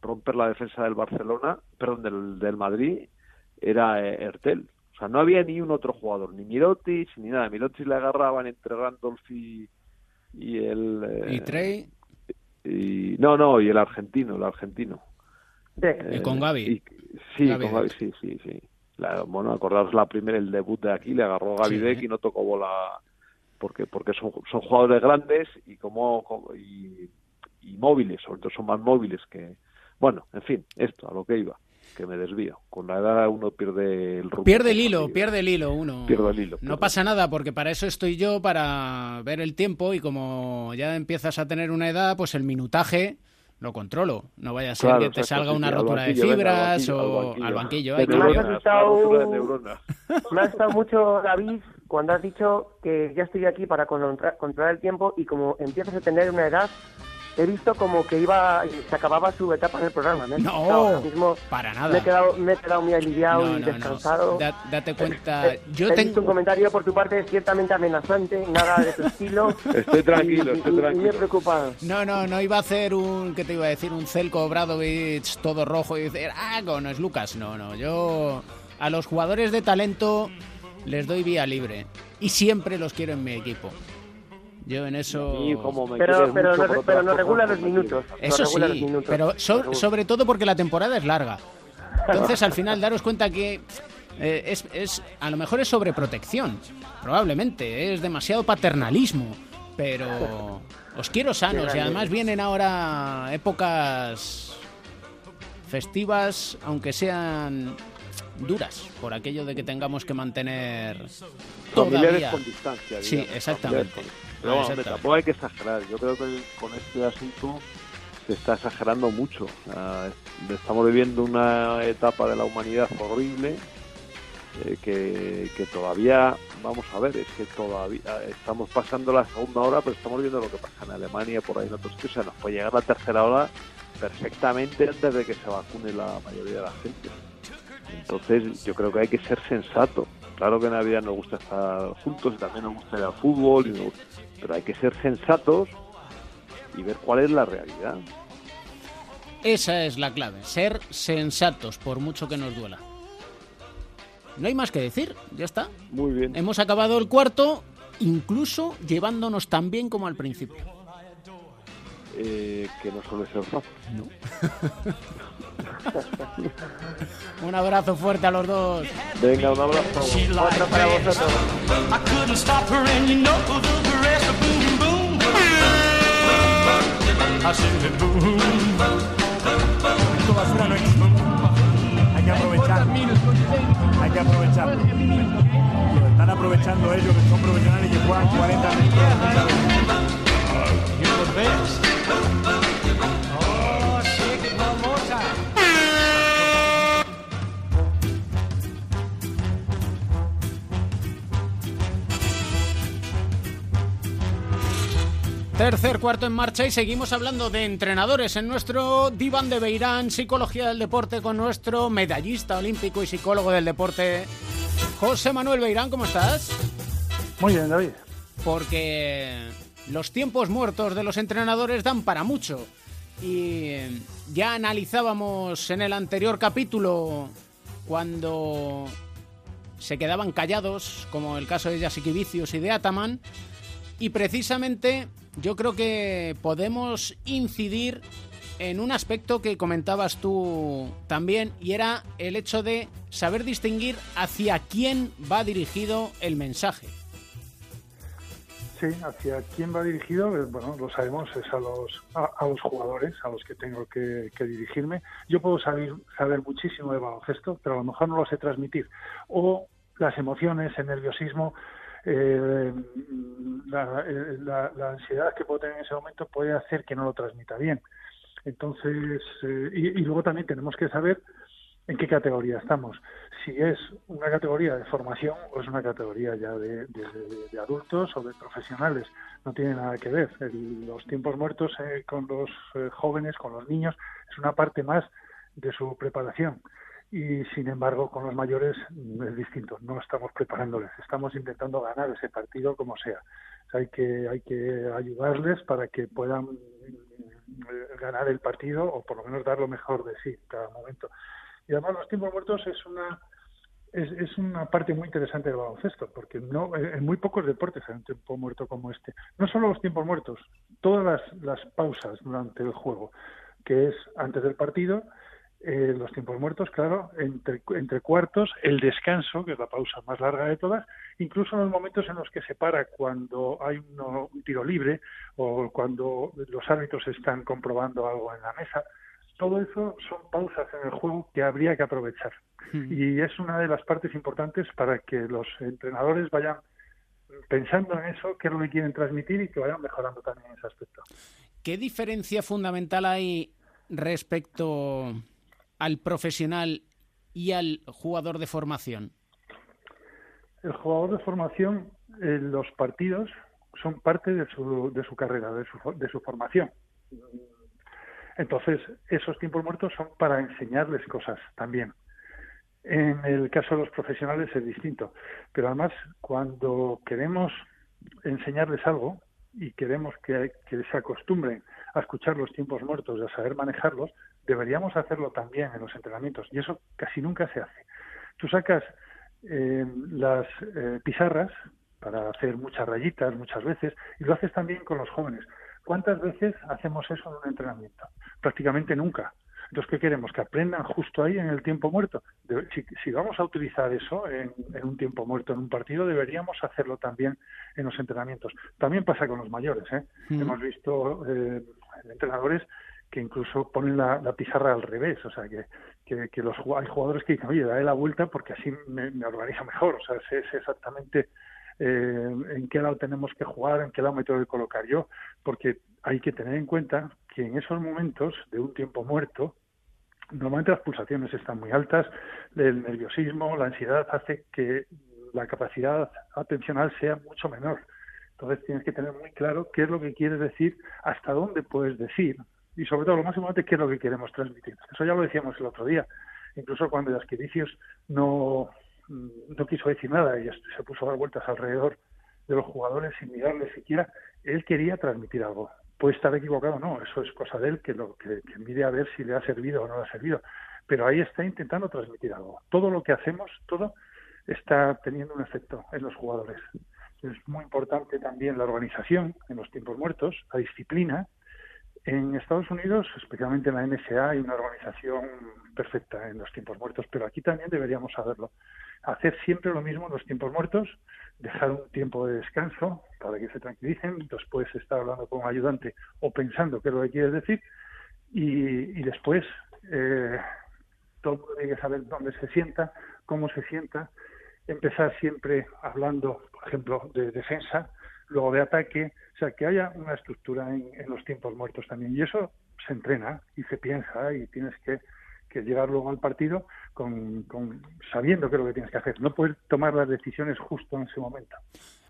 C: romper la defensa del Barcelona, perdón, del, del Madrid, era eh, Ertel. O sea, no había ni un otro jugador, ni Mirotic, ni nada. Mirotic le agarraban entre Randolph y, y el...
B: Eh, ¿Y Trey?
C: Y, no, no, y el argentino, el argentino.
B: y con Gaby.
C: sí, con Gaby, sí, sí, sí. La, bueno, acordaros la primera, el debut de aquí, le agarró Gaby Deck y no tocó bola porque porque son, son jugadores grandes y como y, móviles, sobre todo son más móviles que bueno, en fin, esto a lo que iba, que me desvío. Con la edad uno pierde el rumbo.
B: Pierde el hilo, pierde el hilo uno.
C: Pierde el hilo.
B: No pasa nada porque para eso estoy yo para ver el tiempo y como ya empiezas a tener una edad, pues el minutaje lo controlo. No vaya a ser que te salga una rotura de fibras o al banquillo. me, ha
H: asustado, mucho, David, cuando has dicho que ya estoy aquí para controlar el tiempo y como empiezas a tener una edad he visto como que iba se acababa su etapa en el programa.
B: No, para nada.
H: Me he quedado, me he quedado muy aliviado y descansado.
B: date cuenta.
H: Yo tengo un comentario por tu parte ciertamente amenazante, nada de tu estilo.
C: estoy [laughs] tranquilo, estoy tranquilo.
H: Y me preocupado.
B: No, no, no iba a hacer un, ¿qué te iba a decir? Un Celco Bradovich todo rojo y decir, ah, no es Lucas. No, no, yo a los jugadores de talento les doy vía libre y siempre los quiero en mi equipo. Yo en eso.
H: pero, pero, no, pero no regula los minutos.
B: Eso sí, pero sobre todo porque la temporada es larga. Entonces, al final, daros cuenta que eh, es, es, a lo mejor es sobreprotección, probablemente, es demasiado paternalismo, pero os quiero sanos y además vienen ahora épocas festivas, aunque sean duras, por aquello de que tengamos que mantener
C: todavía... con distancia.
B: Sí, exactamente.
C: Pero tampoco hay que exagerar. Yo creo que con este asunto se está exagerando mucho. estamos viviendo una etapa de la humanidad horrible eh, que, todavía, vamos a ver, es que todavía estamos pasando la segunda hora, pero estamos viendo lo que pasa en Alemania, por ahí en otros sitios. O sea, nos puede llegar la tercera hora perfectamente antes de que se vacune la mayoría de la gente. Entonces, yo creo que hay que ser sensato. Claro que en Navidad nos gusta estar juntos y también nos gusta ir al fútbol, y pero hay que ser sensatos y ver cuál es la realidad.
B: Esa es la clave, ser sensatos, por mucho que nos duela. No hay más que decir, ya está.
C: Muy bien.
B: Hemos acabado el cuarto, incluso llevándonos tan bien como al principio.
C: Eh, que no suele ser fácil.
B: No. [laughs] un abrazo fuerte a los dos.
C: Venga, un abrazo.
H: Otro para vosotros.
I: Hay que aprovechar. Hay que aprovechar. Lo están aprovechando ellos que son profesionales y que juegan 40 minutos.
B: Cuarto en marcha y seguimos hablando de entrenadores en nuestro diván de Beirán, psicología del deporte con nuestro medallista olímpico y psicólogo del deporte, José Manuel Beirán, ¿cómo estás?
I: Muy bien, David.
B: Porque los tiempos muertos de los entrenadores dan para mucho. Y ya analizábamos en el anterior capítulo cuando se quedaban callados, como el caso de Yasikivicius y de Ataman, y precisamente yo creo que podemos incidir en un aspecto que comentabas tú también, y era el hecho de saber distinguir hacia quién va dirigido el mensaje.
I: Sí, hacia quién va dirigido, eh, bueno, lo sabemos, es a los, a, los jugadores a los que tengo que, dirigirme. Yo puedo saber, saber muchísimo de baloncesto, pero a lo mejor no lo sé transmitir. O las emociones, el nerviosismo, eh, la, ansiedad que puedo tener en ese momento puede hacer que no lo transmita bien. Entonces, eh, y, luego también tenemos que saber en qué categoría estamos. Si es una categoría de formación o es una categoría ya de, adultos o de profesionales. No tiene nada que ver. los tiempos muertos eh, con los jóvenes, con los niños, es una parte más de su preparación y sin embargo con los mayores es distinto, no estamos preparándoles, estamos intentando ganar ese partido como sea. hay que hay que ayudarles para que puedan mm, ganar el partido o por lo menos dar lo mejor de sí cada momento. Y además los tiempos muertos es una es, es una parte muy interesante del baloncesto, porque no en muy pocos deportes hay un tiempo muerto como este. No solo los tiempos muertos, todas las, las pausas durante el juego, que es antes del partido, eh, los tiempos muertos, claro, entre, entre cuartos, el descanso, que es la pausa más larga de todas, incluso en los momentos en los que se para cuando hay un tiro libre o cuando los árbitros están comprobando algo en la mesa, todo eso son pausas en el juego que habría que aprovechar. Hmm. Y es una de las partes importantes para que los entrenadores vayan pensando en eso, qué es lo que quieren transmitir y que vayan mejorando también ese aspecto.
B: ¿qué diferencia fundamental hay respecto al profesional y al jugador de formación?
I: El jugador de formación, eh, los partidos son parte de su, de su carrera, de su, de su formación. Entonces, esos tiempos muertos son para enseñarles cosas también. En el caso de los profesionales es distinto, pero además cuando queremos enseñarles algo y queremos que, se acostumbren a escuchar los tiempos muertos y a saber manejarlos, deberíamos hacerlo también en los entrenamientos y eso casi nunca se hace. Tú sacas eh, las eh, pizarras para hacer muchas rayitas muchas veces y lo haces también con los jóvenes. ¿Cuántas veces hacemos eso en un entrenamiento? Prácticamente nunca. Entonces, ¿qué queremos? Que aprendan justo ahí en el tiempo muerto. Si, vamos a utilizar eso en, un tiempo muerto en un partido, deberíamos hacerlo también en los entrenamientos. También pasa con los mayores. ¿eh? Mm. Hemos visto eh, entrenadores que incluso ponen la, pizarra al revés, o sea, que, que, los, hay jugadores que dicen, oye, dale la vuelta porque así me, organizo mejor, o sea, sé, exactamente eh, en qué lado tenemos que jugar, en qué lado me tengo que colocar yo, porque hay que tener en cuenta que en esos momentos de un tiempo muerto, normalmente las pulsaciones están muy altas, el nerviosismo, la ansiedad hace que la capacidad atencional sea mucho menor. Entonces tienes que tener muy claro qué es lo que quieres decir, hasta dónde puedes decir y sobre todo lo más importante qué es lo que queremos transmitir. Eso ya lo decíamos el otro día. Incluso cuando Asquericios no, no quiso decir nada y se puso a dar vueltas alrededor de los jugadores sin mirarles siquiera, él quería transmitir algo puede estar equivocado no, eso es cosa de él que lo que, mire a ver si le ha servido o no le ha servido, pero ahí está intentando transmitir algo. Todo lo que hacemos, todo está teniendo un efecto en los jugadores. Es muy importante también la organización en los tiempos muertos, la disciplina. En Estados Unidos, especialmente en la NSA, hay una organización perfecta en los tiempos muertos, pero aquí también deberíamos saberlo. Hacer siempre lo mismo en los tiempos muertos, dejar un tiempo de descanso para que se tranquilicen, después estar hablando con un ayudante o pensando qué es lo que quieres decir y, después eh, todo el mundo tiene que saber dónde se sienta, cómo se sienta, empezar siempre hablando, por ejemplo, de defensa, luego de ataque, o sea, que haya una estructura en, en los tiempos muertos también. Y eso se entrena y se piensa y tienes que que llegar luego al partido con, sabiendo qué es lo que tienes que hacer. No puedes tomar las decisiones justo en ese momento.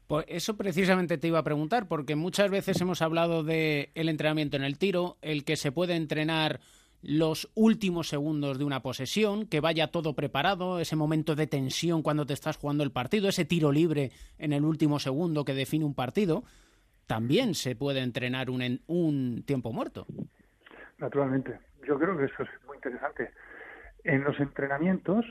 B: Pues eso precisamente te iba a preguntar, porque muchas veces hemos hablado del el entrenamiento en el tiro, el que se puede entrenar los últimos segundos de una posesión, que vaya todo preparado, ese momento de tensión cuando te estás jugando el partido, ese tiro libre en el último segundo que define un partido, también se puede entrenar un, un tiempo muerto.
I: Naturalmente. Yo creo que eso es muy interesante. En los entrenamientos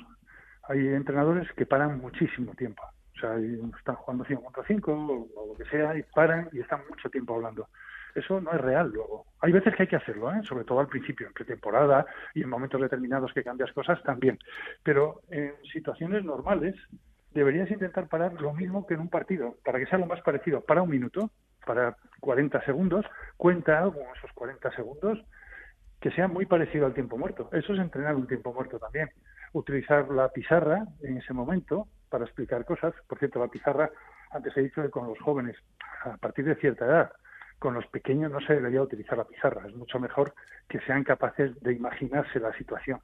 I: hay entrenadores que paran muchísimo tiempo. O sea, están jugando 5 contra 5 o, lo que sea y paran y están mucho tiempo hablando. Eso no es real luego. Hay veces que hay que hacerlo, ¿eh? sobre todo al principio, en pretemporada y en momentos determinados que cambias cosas también. Pero en situaciones normales deberías intentar parar lo mismo que en un partido, para que sea lo más parecido. Para un minuto, para 40 segundos, cuenta algo esos 40 segundos que sea muy parecido al tiempo muerto. Eso es entrenar un tiempo muerto también. Utilizar la pizarra en ese momento para explicar cosas. Por cierto, la pizarra, antes he dicho que con los jóvenes, a partir de cierta edad, con los pequeños no se debería utilizar la pizarra. Es mucho mejor que sean capaces de imaginarse la situación,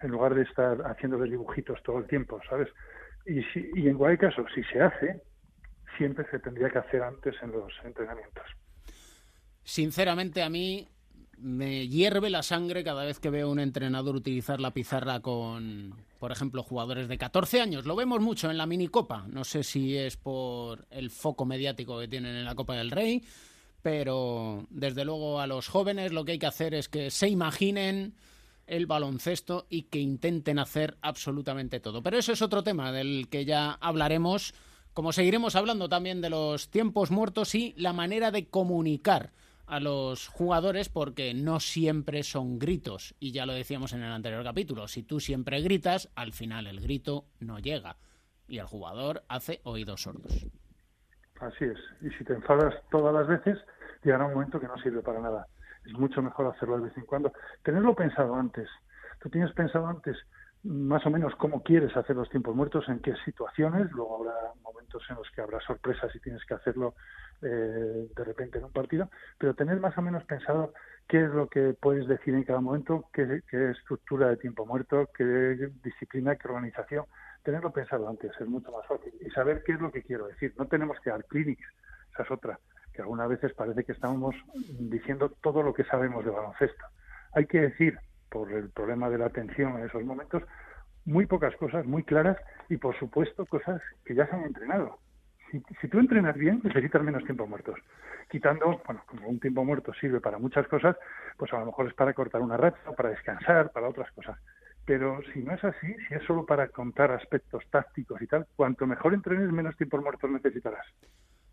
I: en lugar de estar haciéndoles dibujitos todo el tiempo, ¿sabes? Y, si, y en cualquier caso, si se hace, siempre se tendría que hacer antes en los entrenamientos.
B: Sinceramente, a mí me hierve la sangre cada vez que veo a un entrenador utilizar la pizarra con, por ejemplo, jugadores de 14 años. Lo vemos mucho en la minicopa. No sé si es por el foco mediático que tienen en la Copa del Rey, pero desde luego a los jóvenes lo que hay que hacer es que se imaginen el baloncesto y que intenten hacer absolutamente todo. Pero eso es otro tema del que ya hablaremos, como seguiremos hablando también de los tiempos muertos y la manera de comunicar a los jugadores porque no siempre son gritos. Y ya lo decíamos en el anterior capítulo, si tú siempre gritas, al final el grito no llega y el jugador hace oídos sordos.
I: Así es. Y si te enfadas todas las veces, llegará un momento que no sirve para nada. Es mucho mejor hacerlo de vez en cuando. Tenerlo pensado antes. Tú tienes pensado antes más o menos cómo quieres hacer los tiempos muertos, en qué situaciones, luego habrá momentos en los que habrá sorpresas y tienes que hacerlo eh, de repente en un partido, pero tener más o menos pensado qué es lo que puedes decir en cada momento, qué, qué estructura de tiempo muerto, qué disciplina, qué organización, tenerlo pensado antes es mucho más fácil y saber qué es lo que quiero decir. No tenemos que dar clinics, esa es otra, que algunas veces parece que estamos diciendo todo lo que sabemos de baloncesto. Hay que decir, por el problema de la atención en esos momentos, muy pocas cosas muy claras y, por supuesto, cosas que ya se han entrenado. Si, si tú entrenas bien, necesitas menos tiempo muertos. Quitando, bueno, como un tiempo muerto sirve para muchas cosas, pues a lo mejor es para cortar una racha, para descansar, para otras cosas pero si no es así, si es solo para contar aspectos tácticos y tal, cuanto mejor entrenes, menos tiempos muertos necesitarás.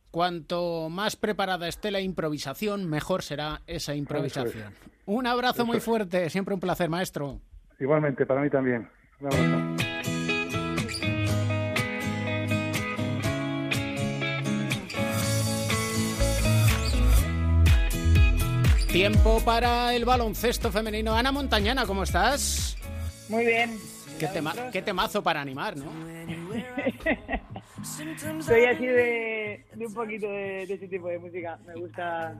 B: Cuanto más preparada esté la improvisación, mejor será esa improvisación. Un abrazo muy fuerte, siempre un placer, maestro.
I: Igualmente, para mí también. Un abrazo.
B: Tiempo para el baloncesto femenino. Ana Montañana, ¿cómo estás?
J: Muy bien.
B: Qué, qué temazo para animar, ¿no? [laughs]
J: Soy así de, un poquito de, ese tipo de música. Me gusta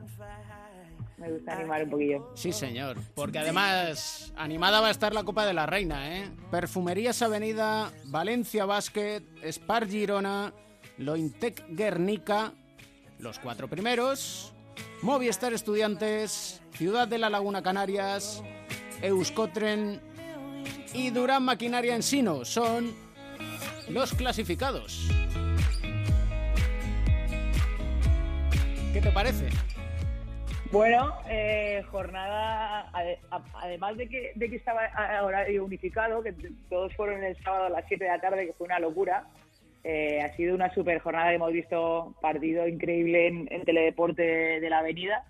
J: me gusta animar un poquillo.
B: Sí, señor. Porque además, animada va a estar la Copa de la Reina, ¿eh? Perfumerías Avenida, Valencia Basket, Spar Girona, Lointec Guernica, los cuatro primeros, Movistar Estudiantes, Ciudad de la Laguna Canarias, Euskotren y Durán Maquinaria Ensino son los clasificados. ¿Qué te parece?
J: Bueno, eh, jornada, además de que, estaba horario unificado, que todos fueron el sábado a las 7 de la tarde, que fue una locura, eh, ha sido una super jornada, hemos visto partido increíble en Teledeporte de la Avenida,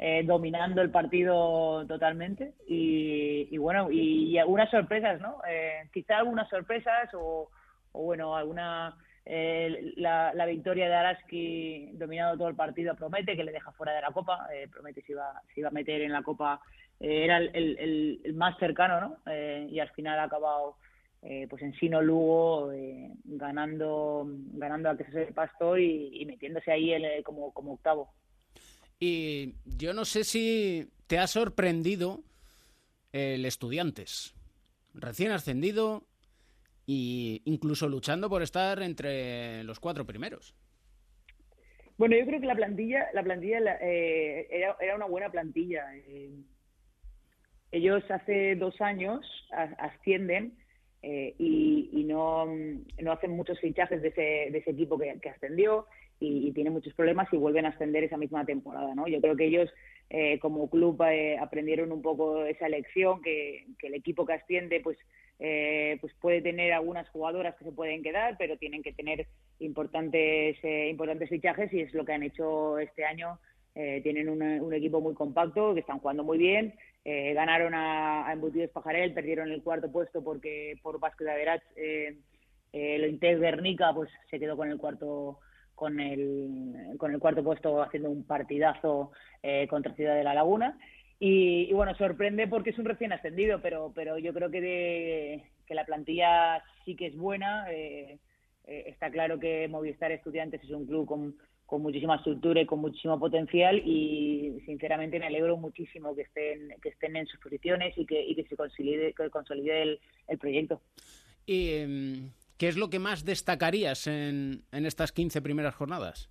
J: eh, dominando el partido totalmente y, bueno, y, algunas sorpresas, ¿no? Eh, quizá algunas sorpresas o, bueno, alguna... Eh, la, victoria de Araski dominado todo el partido promete que le deja fuera de la Copa, promete si iba, se iba a meter en la Copa, era el, más cercano, ¿no? y al final ha acabado pues en Sino Lugo ganando ganando al que se el Pastor y, metiéndose ahí el, como, como octavo.
B: Y yo no sé si te ha sorprendido el Estudiantes, recién ascendido e incluso luchando por estar entre los cuatro primeros.
J: Bueno, yo creo que la plantilla, la plantilla eh, era, era, una buena plantilla. Eh, ellos hace dos años ascienden eh, y, no, no, hacen muchos fichajes de ese, de ese equipo que, que ascendió y, tiene muchos problemas y vuelven a ascender esa misma temporada, ¿no? Yo creo que ellos eh, como club eh, aprendieron un poco esa lección que, el equipo que asciende pues eh, pues puede tener algunas jugadoras que se pueden quedar pero tienen que tener importantes importantes fichajes y es lo que han hecho este año tienen un equipo muy compacto que están jugando muy bien ganaron a, a Embutidos Pajarel perdieron el cuarto puesto porque por Vasco de Averach eh, el Inter Guernica pues se quedó con el cuarto con el, con el cuarto puesto haciendo un partidazo eh, contra Ciudad de la Laguna. Y, bueno, sorprende porque es un recién ascendido, pero, pero yo creo que, que la plantilla sí que es buena. Eh, eh, está claro que Movistar Estudiantes es un club con, con muchísima estructura y con muchísimo potencial y sinceramente me alegro muchísimo que estén que estén en sus posiciones y que, y que se consolide, que consolide el, el proyecto.
B: Y em, ¿Qué es lo que más destacarías en, estas 15 primeras jornadas?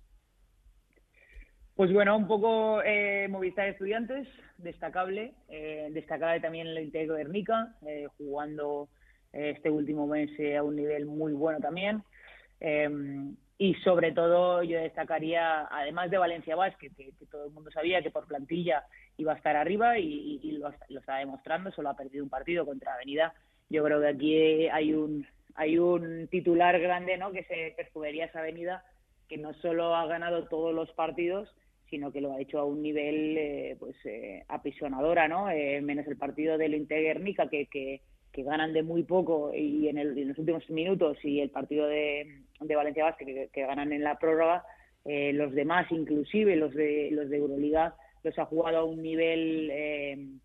J: Pues bueno, un poco eh, Movistar Estudiantes, destacable. Eh, destacable también el Integro de Ernica, eh, jugando eh, este último mes a un nivel muy bueno también. y sobre todo yo destacaría, además de Valencia Basket, que, todo el mundo sabía que por plantilla iba a estar arriba y, lo, lo, está demostrando, solo ha perdido un partido contra Avenida. Yo creo que aquí hay un, hay un titular grande, ¿no? Que se esa Avenida, que no solo ha ganado todos los partidos, sino que lo ha hecho a un nivel, eh, pues, eh, apisonadora, ¿no? Eh, menos el partido del Integernica, que, que, que, ganan de muy poco y en, el, los últimos minutos, y el partido de, Valencia Vázquez, que, ganan en la prórroga, eh, los demás, inclusive los de, los de Euroliga, los ha jugado a un nivel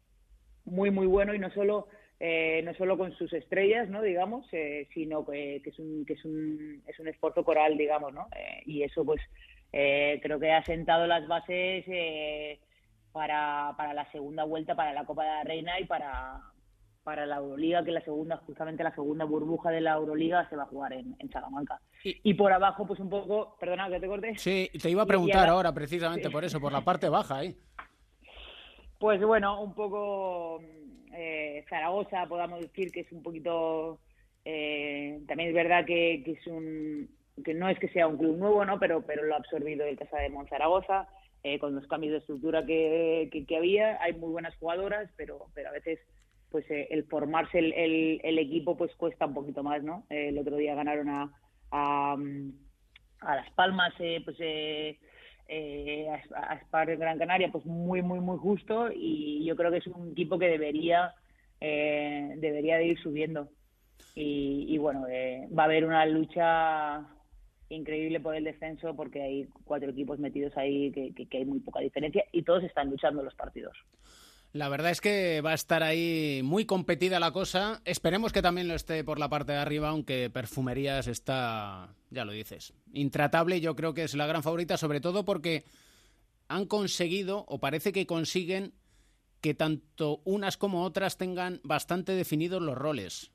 J: muy, muy bueno y no solo eh, no solo con sus estrellas, ¿no? Digamos, eh, sino que, es un, que es un, es un esfuerzo coral, digamos, ¿no? Eh, y eso, pues, creo que ha sentado las bases para, para la segunda vuelta, para la Copa de la Reina y para, para la Euroliga, que la segunda, justamente la segunda burbuja de la Euroliga se va a jugar en, Salamanca. Y, por abajo, pues un poco, perdona que te corte.
B: Sí, te iba a preguntar ahora precisamente por eso, por la parte baja ahí.
J: Pues bueno, un poco eh, Zaragoza, podamos decir que es un poquito. Eh, también es verdad que, es un. que no es que sea un club nuevo, ¿no? Pero, pero lo ha absorbido el Casa de Monzaragoza, eh, con los cambios de estructura que, que, había. Hay muy buenas jugadoras, pero, pero a veces pues eh, el formarse el, el, equipo pues cuesta un poquito más, ¿no? el otro día ganaron a, a, Las Palmas, pues eh, a, Gran Canaria, pues muy, muy, muy justo y yo creo que es un equipo que debería, eh, debería de ir subiendo. Y, bueno, eh, va a haber una lucha increíble por el descenso porque hay cuatro equipos metidos ahí que, que hay muy poca diferencia y todos están luchando los partidos.
B: La verdad es que va a estar ahí muy competida la cosa. Esperemos que también lo esté por la parte de arriba, aunque Perfumerías está, ya lo dices, intratable. Yo creo que es la gran favorita, sobre todo porque han conseguido, o parece que consiguen, que tanto unas como otras tengan bastante definidos los roles.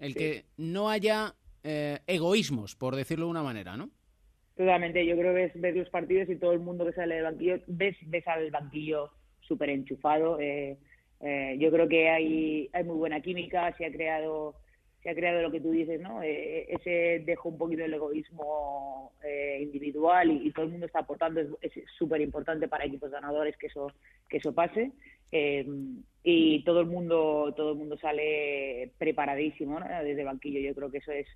B: El que no haya eh, egoísmos, por decirlo de una manera, ¿no?
J: Totalmente. Yo creo que ves, ves los partidos y todo el mundo que sale del banquillo, ves, ves al banquillo súper enchufado. Eh, eh, yo creo que hay, hay muy buena química, se ha creado lo que tú dices, ¿no? Eh, ese dejo un poquito el egoísmo individual y, todo el mundo está aportando, es súper importante para equipos ganadores que eso pase y todo el mundo todo el mundo sale preparadísimo desde el banquillo. Yo creo que eso es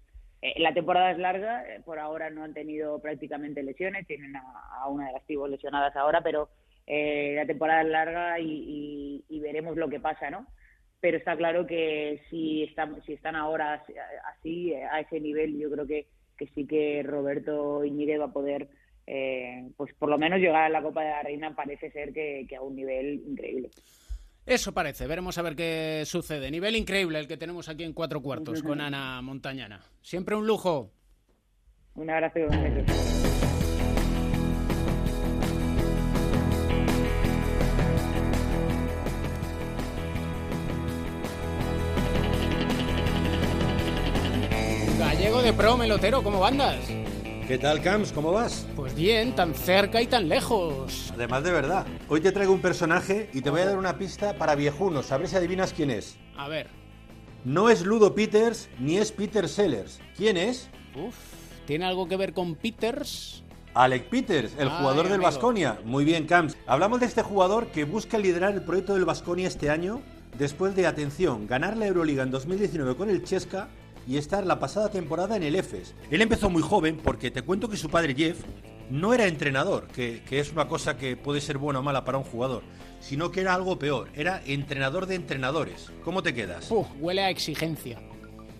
J: la temporada es larga, por ahora no han tenido prácticamente lesiones, tienen a, una de las tribus lesionadas ahora, pero eh, la temporada es larga y, veremos lo que pasa, ¿no? Pero está claro que si están, si están ahora así, a ese nivel, yo creo que, que sí que Roberto Iñiguez va a poder, eh, pues por lo menos llegar a la Copa de la Reina, parece ser que, a un nivel increíble.
B: Eso parece, veremos a ver qué sucede. Nivel increíble el que tenemos aquí en cuatro cuartos con [laughs] Ana Montañana. Siempre un lujo.
J: Un abrazo.
B: De pro, melotero, ¿cómo andas?
K: ¿Qué tal, Camps? ¿Cómo vas?
B: Pues bien, tan cerca y tan lejos.
K: Además de verdad. Hoy te traigo un personaje y te voy a dar una pista para viejunos. A ver si adivinas quién es.
B: A ver.
K: No es Ludo Peters ni es Peter Sellers. ¿Quién es?
B: Uf, ¿tiene algo que ver con Peters?
K: Alec Peters, el jugador del Vasconia. Muy bien, Camps. Hablamos de este jugador que busca liderar el proyecto del Vasconia este año después de, atención, ganar la Euroliga en 2019 con el Chesca y estar la pasada temporada en el EFES. Él empezó muy joven porque te cuento que su padre Jeff no era entrenador, que, es una cosa que puede ser buena o mala para un jugador, sino que era algo peor, era entrenador de entrenadores. ¿Cómo te quedas?
B: huele a exigencia.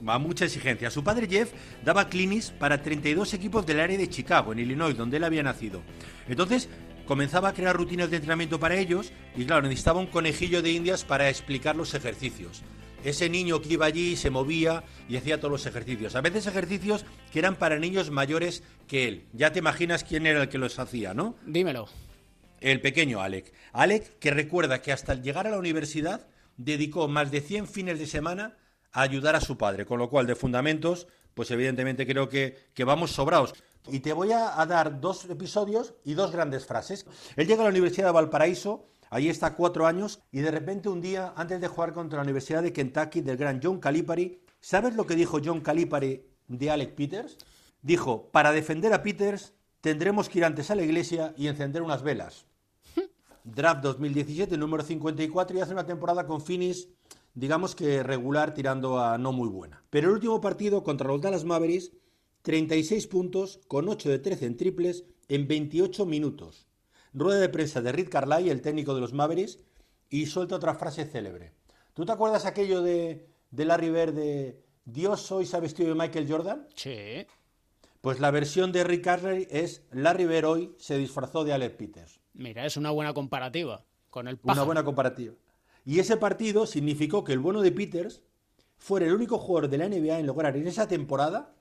K: A mucha exigencia. Su padre Jeff daba clinics para 32 equipos del área de Chicago, en Illinois, donde él había nacido. Entonces, comenzaba a crear rutinas de entrenamiento para ellos y claro, necesitaba un conejillo de indias para explicar los ejercicios ese niño que iba allí se movía y hacía todos los ejercicios. A veces ejercicios que eran para niños mayores que él. Ya te imaginas quién era el que los hacía, ¿no?
B: Dímelo.
K: El pequeño Alec. Alec que recuerda que hasta llegar a la universidad dedicó más de 100 fines de semana a ayudar a su padre, con lo cual de fundamentos, pues evidentemente creo que, que vamos sobrados. Y te voy a, a dar dos episodios y dos grandes frases. Él llega a la Universidad de Valparaíso Ahí está cuatro años y de repente un día, antes de jugar contra la Universidad de Kentucky del gran John Calipari, ¿sabes lo que dijo John Calipari de Alec Peters? Dijo, para defender a Peters tendremos que ir antes a la iglesia y encender unas velas. [laughs] Draft 2017, número 54, y hace una temporada con finis, digamos que regular, tirando a no muy buena. Pero el último partido contra los Dallas Mavericks, 36 puntos, con 8 de 13 en triples, en 28 minutos rueda de prensa de Rick Carlisle, el técnico de los Mavericks, y suelta otra frase célebre. ¿Tú te acuerdas aquello de, de Larry Bird de Dios hoy se ha vestido de Michael Jordan?
B: Sí.
K: Pues la versión de Rick Carlisle es Larry Bird hoy se disfrazó de Alec Peters.
B: Mira, es una buena comparativa con el
K: Una buena comparativa. Y ese partido significó que el bueno de Peters fuera el único jugador de la NBA en lograr en esa temporada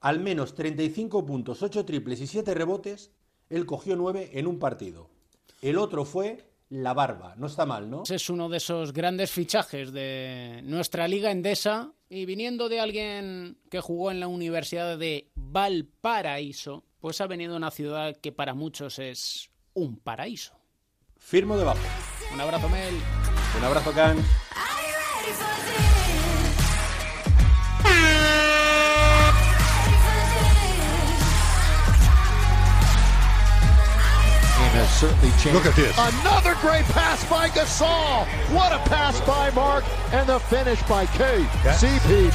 K: al menos 35 puntos, 8 triples y 7 rebotes. Él cogió 9 en un partido. El otro fue la barba. No está mal, ¿no?
B: Es uno de esos grandes fichajes de nuestra liga endesa y viniendo de alguien que jugó en la Universidad de Valparaíso, pues ha venido a una ciudad que para muchos es un paraíso.
K: Firmo debajo.
B: Un abrazo, Mel.
K: Un abrazo, Can.
L: Look at this.
M: Another great pass by Gasol. What a pass by Mark and the finish by KCP.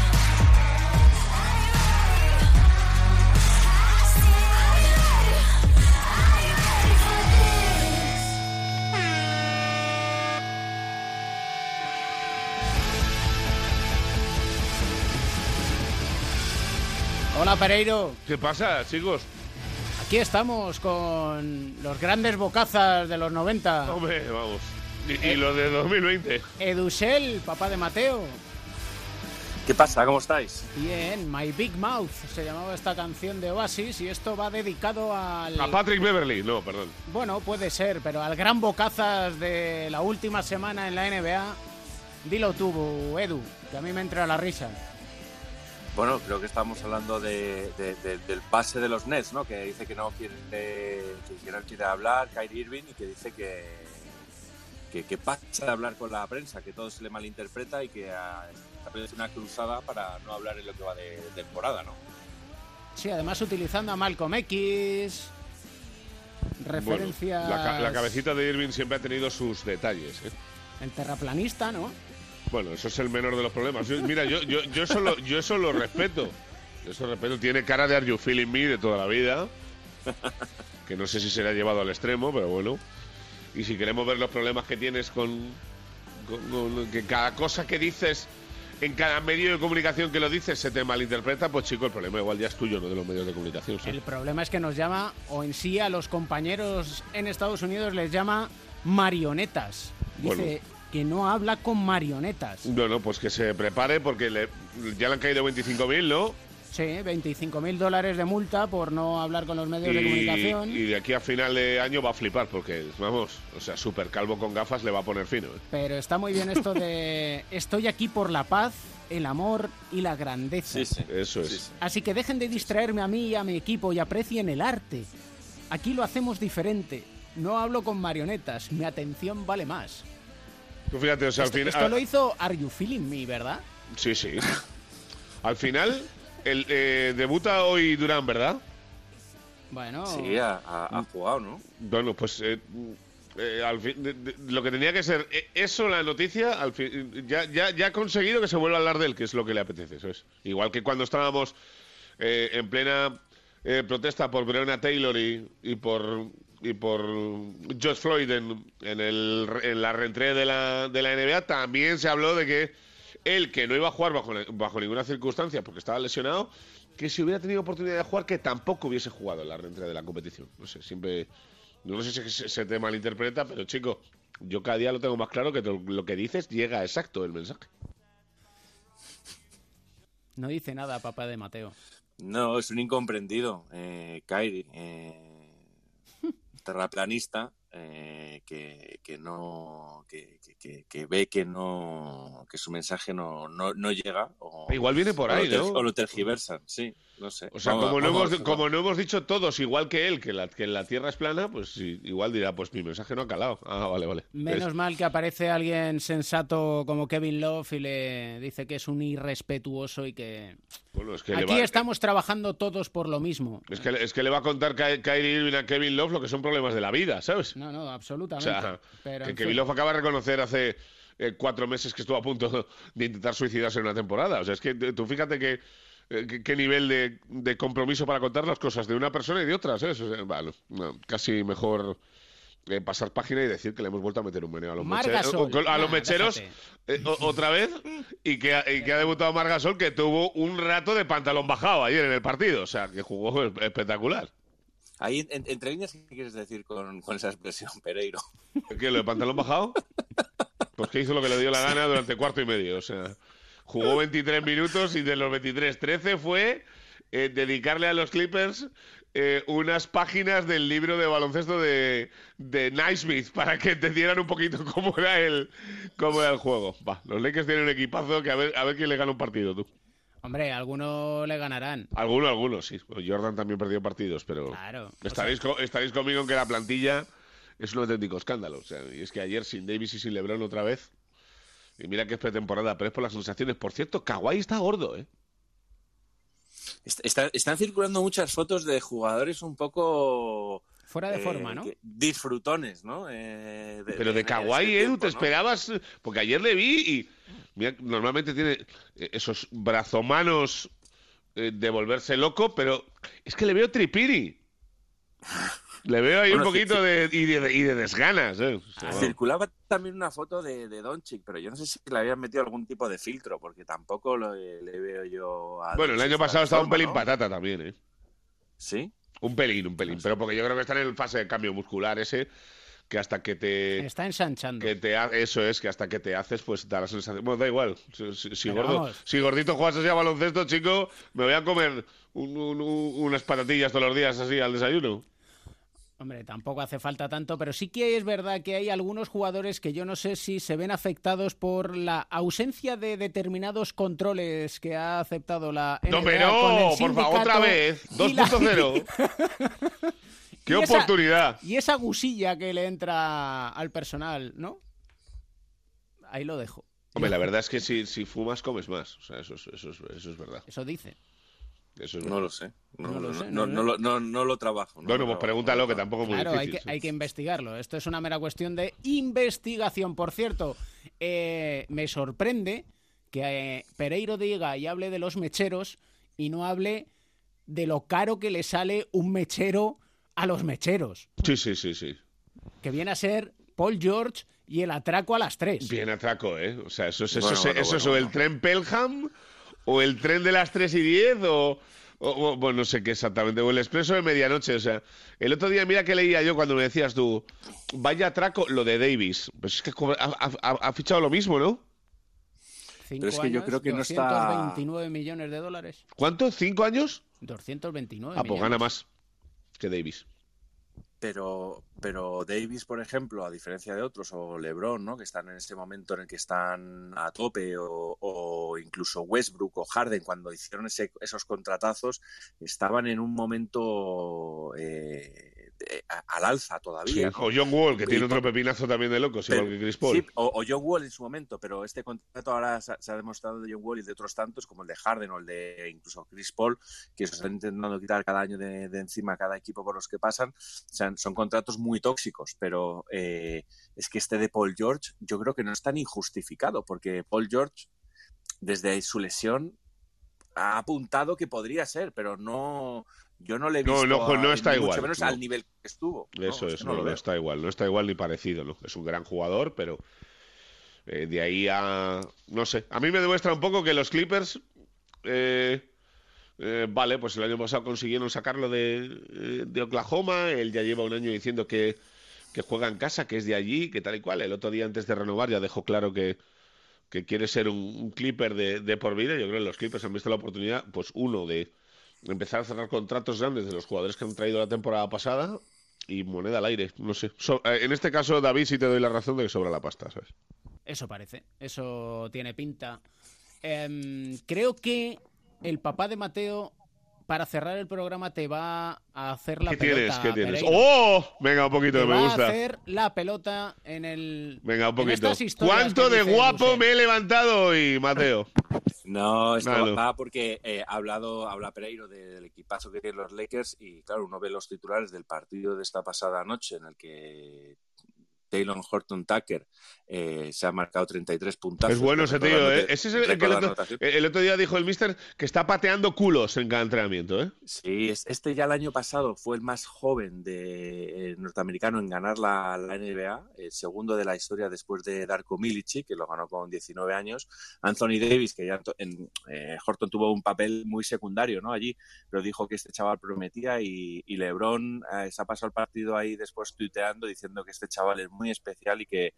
B: Hola, Pereiro.
L: ¿Qué pasa, chicos?
B: Aquí estamos con los grandes bocazas de los 90.
L: Hombre, vamos. Y, y lo de 2020.
B: Edusel, papá de Mateo.
N: ¿Qué pasa? ¿Cómo estáis?
B: Bien, My Big Mouth se llamaba esta canción de Oasis y esto va dedicado al...
L: A Patrick Beverly, no, perdón.
B: Bueno, puede ser, pero al gran bocazas de la última semana en la NBA. Dilo tú, Edu, que a mí me entra la risa.
N: Bueno, creo que estamos hablando de, de- de- del pase de los Nets, ¿no? Que dice que no quiere, que no quiere hablar, Kyrie Irving, y que dice que, que, que pasa de hablar con la prensa, que todo se le malinterpreta y que ah, es una cruzada para no hablar en lo que va de temporada, ¿no?
B: Sí, además utilizando a Malcolm X, referencias...
L: Bueno, la cabecita de Irving siempre ha tenido sus detalles, ¿eh?
B: El terraplanista, ¿no?
L: Bueno, eso es el menor de los problemas. Yo- mira, yo, yo, yo, eso lo, yo eso lo respeto. Yo eso respeto. Tiene cara de Are You Feeling Me de toda la vida. Que no sé si será llevado al extremo, pero bueno. Y si queremos ver los problemas que tienes con, con- con- que cada cosa que dices en cada medio de comunicación que lo dices se te malinterpreta, pues chico, el problema igual ya es tuyo, no de los medios de comunicación. sí.
B: El problema es que nos llama, o en sí a los compañeros en Estados Unidos les llama marionetas. Dice
L: Bueno.
B: Que no habla con marionetas.
L: Bueno, pues que se prepare porque le- ya le han caído 25.000, ¿no?
B: Sí, 25 mil dólares de multa por no hablar con los medios de comunicación.
L: y de aquí a final de año va a flipar porque, vamos, o sea, super calvo con gafas le va a poner fino. ¿eh?
B: Pero está muy bien esto de [laughs] estoy aquí por la paz, el amor y la grandeza.
L: Eso es.
B: Así que dejen de distraerme a mí y a mi equipo y aprecien el arte. Aquí lo hacemos diferente. No hablo con marionetas, mi atención vale más.
L: Tú fíjate, o sea, al
B: Esto,
L: final...
B: esto lo hizo Are You Feeling Me, ¿verdad?
L: Sí, sí. Al final, el, eh, debuta hoy Durán, ¿verdad?
B: Bueno.
N: Sí, ha, ha- ha jugado, ¿no?
L: Bueno, pues eh, eh, al fin- de- de- lo que tenía que ser eh, eso, la noticia, al fin, ya, ya, ya ha conseguido que se vuelva a hablar de él, que es lo que le apetece, eso es. Igual que cuando estábamos eh, en plena eh, protesta por Breonna Taylor y, y por y por George Floyd en, en, el, en la reentrée de la, de la NBA, también se habló de que él, que no iba a jugar bajo, bajo ninguna circunstancia porque estaba lesionado, que si hubiera tenido oportunidad de jugar, que tampoco hubiese jugado en la reentrée de la competición. No sé, siempre... No sé si se, se te malinterpreta, pero chico, yo cada día lo tengo más claro que lo que dices llega exacto el mensaje.
B: No dice nada, papá de Mateo.
N: No, es un incomprendido, eh, Kyrie, eh, terraplanista, eh, que, que no, que, que- que- ve que no, que su mensaje no, no, no llega. O,
L: Igual viene por
N: o
L: ahí,
N: lo ter-
L: ¿no?
N: O lo tergiversan, sí, no sé.
L: O sea,
N: Vamos-
L: como, no hemos, como no hemos dicho todos, igual que él, que la, que la Tierra es plana, pues igual dirá, pues mi mensaje no ha calado. Ah, vale, vale.
B: Menos
L: Es-
B: mal que aparece alguien sensato como Kevin Love y le dice que es un irrespetuoso y que...
L: bueno, es que le
B: Aquí
L: va-
B: estamos trabajando todos por lo mismo.
L: Es que, es que le va a contar Ky- Kyrie Irving a Kevin Love lo que son problemas de la vida, ¿sabes?
B: No, no,
L: O
B: absolutamente.
L: sea,
B: Pero,
L: que Kevin
B: fin.
L: Love acaba de reconocer hace eh, cuatro meses que estuvo a punto de intentar suicidarse en una temporada. O sea, es que eh, tú fíjate que eh, qué- nivel de, de compromiso para contar las cosas de una persona y de otras, ¿eh? O sea, bueno, no, casi mejor eh, pasar página y decir que le hemos vuelto a meter un meneo a los,
B: Marc
L: meche-
B: Gasol.
L: o- a los
B: Nah,
L: mecheros eh, o- otra vez y que, ha- y que ha debutado Margasol que tuvo un rato de pantalón bajado ayer en el partido. O sea, que jugó espectacular.
N: Ahí, en- entre líneas, ¿qué quieres decir con, con esa expresión, Pereiro?
L: ¿Qué, lo de pantalón bajado? [laughs] Pues que hizo lo que le dio la gana durante cuarto y medio. O sea, Jugó 23 minutos y de los 23, 13 fue eh, dedicarle a los Clippers eh, unas páginas del libro de baloncesto de, de Naismith para que entendieran un poquito [laughs] cómo era el, cómo era el juego. Va, los Lakers tienen un equipazo que a ver, a ver quién le gana un partido, tú.
B: Hombre, algunos le ganarán.
L: Algunos, algunos, sí. Jordan también perdió partidos, pero
B: Claro.
L: estaréis, co- estaréis conmigo en que la plantilla es un auténtico escándalo. O sea, y es que ayer sin Davis y sin LeBron otra vez. Y mira que es pretemporada, pero es por las sensaciones. Por cierto, Kawhi está gordo, ¿eh?
C: Est- está- están circulando muchas fotos de jugadores un poco...
B: Fuera de
C: eh,
B: forma, ¿no?
C: Disfrutones, ¿no? Eh,
L: Pero de Kawhi, Edu,
C: tiempo,
L: te
C: ¿no?
L: esperabas. Porque ayer le vi y. Mira, normalmente tiene eh, esos brazomanos de volverse loco, pero es que le veo tripiri. [laughs] Le veo ahí
C: Bueno,
L: un poquito
C: sí,
L: de, y, de, y de desganas, ¿eh? O sea,
C: Circulaba también una foto de, de Doncic, pero yo no sé si le habían metido algún tipo de filtro, porque tampoco lo- le veo yo a
L: Bueno, el año pasado estaba un pelín
C: ¿no?
L: patata también, ¿eh?
C: ¿Sí?
L: Un pelín, un pelín. Pero porque yo creo que está en fase de cambio muscular ese, que hasta que te...
B: Está ensanchando.
L: Que te ha- eso es, que hasta que te haces, pues da la sensación. Bueno, da igual. Si, si- si
B: Pero
L: gordo, si gordito juegas así a baloncesto, chico, me voy a comer un- un- un- unas patatillas todos los días así al desayuno.
B: Hombre, tampoco hace falta tanto, pero sí que es verdad que hay algunos jugadores que yo no sé si se ven afectados por la ausencia de determinados controles que ha aceptado la NBA
L: No, hombre,
B: con el
L: no, por favor, otra vez.
B: y la-
L: 2.0. [laughs] ¡Qué
B: Y esa-
L: oportunidad!
B: Y esa gusilla que le entra al personal, ¿no? Ahí lo dejo.
L: Hombre, la verdad es que si, si fumas, comes más. O sea, eso es, eso es, eso es verdad.
B: Eso dice.
L: Eso es
C: No lo sé. No,
B: No lo
C: no-
B: sé,
C: no-
B: no
C: no
B: lo-
C: no- trabajo. no
L: Bueno,
C: lo
L: pues pregúntalo, que tampoco es muy
B: Claro, hay
L: difícil.
B: que, hay que investigarlo. Esto es una mera cuestión de investigación. Por cierto, eh, me sorprende que eh, Pereiro diga y hable de los mecheros y no hable de lo caro que le sale un mechero a los mecheros,
L: Sí, sí, sí, sí.
B: que viene a ser Paul George y el atraco a las tres.
L: Bien atraco, ¿eh? O sea, eso es, eso
C: Bueno,
L: es,
C: bueno,
L: eso es
C: bueno,
L: o el tren Pelham o el tren de las 3 y 10 o, o- o- bueno, no sé qué exactamente, o el expreso de medianoche. O sea, el otro día, mira que leía yo cuando me decías tú, vaya atraco, lo de Davis. Pues es que ha, ha- ha fichado lo mismo, ¿no?
B: Cinco
C: Pero es que yo
B: años,
C: creo que no está-
B: 229 millones de dólares.
L: ¿Cuánto? ¿Cinco años?
B: 229
L: Ah, pues
B: millones.
L: gana más que Davis.
C: Pero, pero Davis, por ejemplo, a diferencia de otros, o LeBron, ¿no? que están en este momento en el que están a tope, o, o incluso Westbrook o Harden, cuando hicieron ese- esos contratazos, estaban en un momento eh, a- al alza todavía.
L: O John Wall, que
C: Y
L: tiene otro pepinazo también de locos,
C: Pero-
L: igual que Chris Paul.
C: Sí, o, o John Wall en su momento, pero este contrato ahora se, ha- se ha demostrado de John Wall y de otros tantos, como el de Harden o el de incluso Chris Paul, que se están intentando quitar cada año de, de encima cada equipo por los que pasan. O sea, son contratos muy tóxicos, pero eh, es que este de Paul George yo creo que no es tan injustificado, porque Paul George, desde su lesión, ha apuntado que podría ser, pero no... Yo no le he visto
L: no, está igual,
C: mucho menos
L: no.
C: al nivel que estuvo.
L: Eso
C: Es
L: no,
C: lo
L: está igual, no está igual ni parecido, ¿no? Es un gran jugador, pero eh, de ahí a... No sé, a mí me demuestra un poco que los Clippers... eh, eh, vale, pues el año pasado consiguieron sacarlo de, eh, de Oklahoma, él ya lleva un año diciendo que, que juega en casa, que es de allí, que tal y cual. El otro día antes de renovar ya dejó claro que, que quiere ser un, un Clipper de, de por vida. Yo creo que los Clippers han visto la oportunidad, pues uno, de empezar a cerrar contratos grandes de los jugadores que han traído la temporada pasada y moneda al aire, no sé. So- eh, en este caso, David, sí te doy la razón de que sobra la pasta, ¿sabes?
B: Eso parece, eso tiene pinta. Em, creo que el papá de Mateo, para cerrar el programa, te va a hacer la
L: ¿Qué
B: pelota.
L: tienes? ¿Qué tienes?
B: Pereiro.
L: ¡Oh! Venga, un poquito,
B: Te
L: me
B: va
L: gusta.
B: a hacer la pelota en el.
L: Venga, un poquito. ¿Cuánto de guapo me he levantado hoy, Mateo? [laughs]
C: No, esto
L: Claro.
C: va porque eh, ha hablado, habla Pereiro de- del equipazo que tienen los Lakers y claro, uno ve los titulares del partido de esta pasada noche en el que Taylor Horton Tucker eh, se ha marcado 33 puntazos.
L: Es bueno ese tío, ¿eh? Ese es el, que otro,
C: anotación.
L: el otro día dijo el mister que está pateando culos en cada entrenamiento, ¿eh?
C: Sí, es- este ya el año pasado fue el más joven de eh, norteamericano en ganar la, la NBA, el segundo de la historia después de Darko Milicic, que lo ganó con 19 años. Anthony Davis, que ya en, eh, Horton tuvo un papel muy secundario, ¿no? Allí, pero dijo que este chaval prometía y, y LeBron eh, se ha pasado el partido ahí después tuiteando diciendo que este chaval es muy muy especial y que,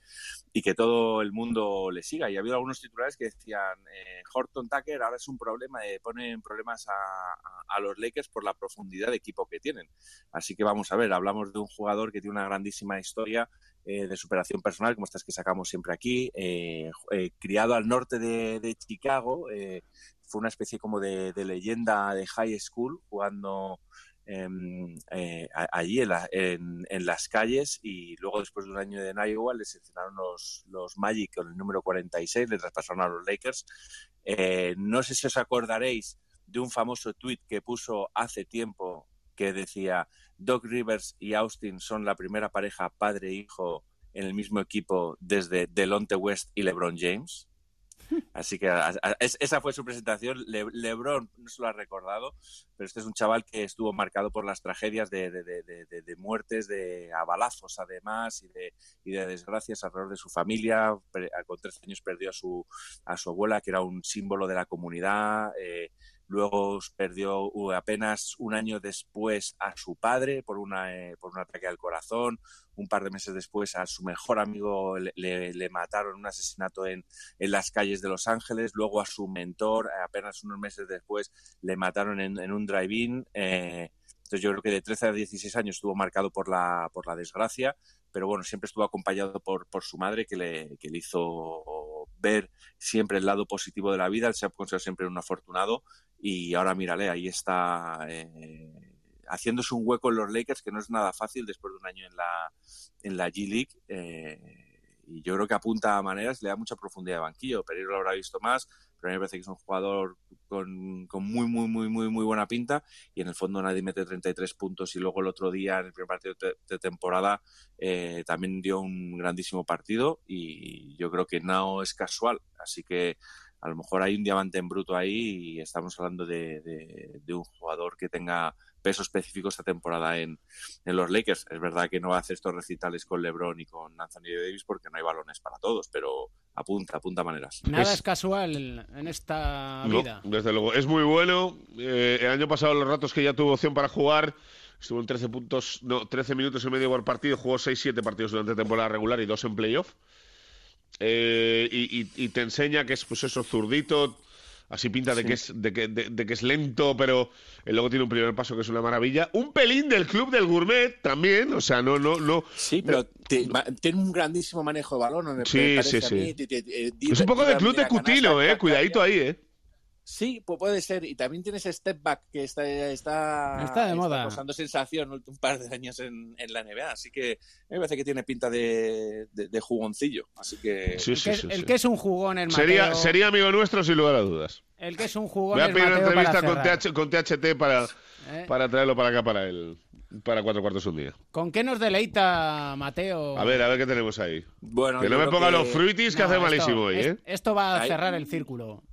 C: y que todo el mundo le siga. Y ha habido algunos titulares que decían, eh, Horton Tucker ahora es un problema, eh, ponen problemas a, a, los Lakers por la profundidad de equipo que tienen. Así que vamos a ver, hablamos de un jugador que tiene una grandísima historia eh, de superación personal, como estas que sacamos siempre aquí, eh, eh, criado al norte de, de Chicago, fue una especie como de, de, leyenda de high school, jugando em, allí en, la, en, en, las calles y luego después de un año de Iowa le seleccionaron los, los Magic con el número 46, le traspasaron a los Lakers. no sé si os acordaréis de un famoso tweet que puso hace tiempo que decía Doc Rivers y Austin son la primera pareja padre-hijo en el mismo equipo desde Delonte West y LeBron James. Así que a, esa fue su presentación. Le, LeBron no se lo ha recordado, pero este es un chaval que estuvo marcado por las tragedias de, de, de, de muertes, de abalazos además y de, y de desgracias alrededor de su familia. Con 13 años perdió a su, a su abuela, que era un símbolo de la comunidad. Eh, Luego perdió apenas un año después a su padre por, una, eh, por un ataque al corazón. Un par de meses después a su mejor amigo le, le, le mataron un asesinato en, en, las calles de Los Ángeles. Luego a su mentor, apenas unos meses después, le mataron en, en un drive-in. Eh, entonces yo creo que de 13 a 16 años estuvo marcado por la, por la desgracia, pero bueno, siempre estuvo acompañado por, por su madre que le, que le hizo ver siempre el lado positivo de la vida. Él se ha considerado siempre un afortunado y ahora mírale, ahí está eh, haciéndose un hueco en los Lakers que no es nada fácil después de un año en la, en la G League. Eh, y yo creo que apunta a maneras, le da mucha profundidad de banquillo. Pereiro lo habrá visto más, pero me parece que es un jugador con, con, muy, muy, muy, muy, muy buena pinta y en el fondo nadie mete 33 puntos y luego el otro día, en el primer partido de, de temporada, eh, también dio un grandísimo partido y yo creo que no es casual. Así que a lo mejor hay un diamante en bruto ahí y estamos hablando de, de, de un jugador que tenga peso específico esta temporada en, en, los Lakers. Es verdad que no va a hacer estos recitales con LeBron y con Anthony Davis porque no hay balones para todos, pero apunta, apunta maneras.
B: Nada es, es casual en esta vida.
L: No, desde luego, es muy bueno. Eh, el año pasado, los ratos que ya tuvo opción para jugar, estuvo en 13 puntos, no, 13 minutos y medio por partido, jugó 6-7 partidos durante temporada regular y dos en playoff. Eh, y, y, y, te enseña que es pues eso zurdito así pinta de sí. que es de que, de, de que, es lento pero luego tiene un primer paso que es una maravilla. Un pelín del club del gourmet también o sea no no no.
C: Sí pero te, tiene un grandísimo manejo de balón me
L: sí sí sí. te, te, es un poco de club de Cutino eh cuidadito ahí eh
C: Sí, pues puede ser. Y también tienes step back, que está, está,
B: está de moda.
C: Causando sensación un par de años en, en, la NBA. Así que me parece que tiene pinta de, de, de jugoncillo. Así que.
B: Sí, sí, el, que, sí, el que es un jugón, el Mateo...
L: sería, sería amigo nuestro, sin lugar a dudas.
B: El que es un jugón.
L: Voy a pedir una entrevista con, TH, con, THT para, ¿Eh? para traerlo para acá para el. Para cuatro cuartos un día.
B: ¿Con qué nos deleita, Mateo?
L: A ver, a ver qué tenemos ahí.
C: Bueno,
L: que no me ponga que... los fruitis que no, hace
B: esto,
L: malísimo hoy, ¿eh?
B: Esto va a cerrar el círculo.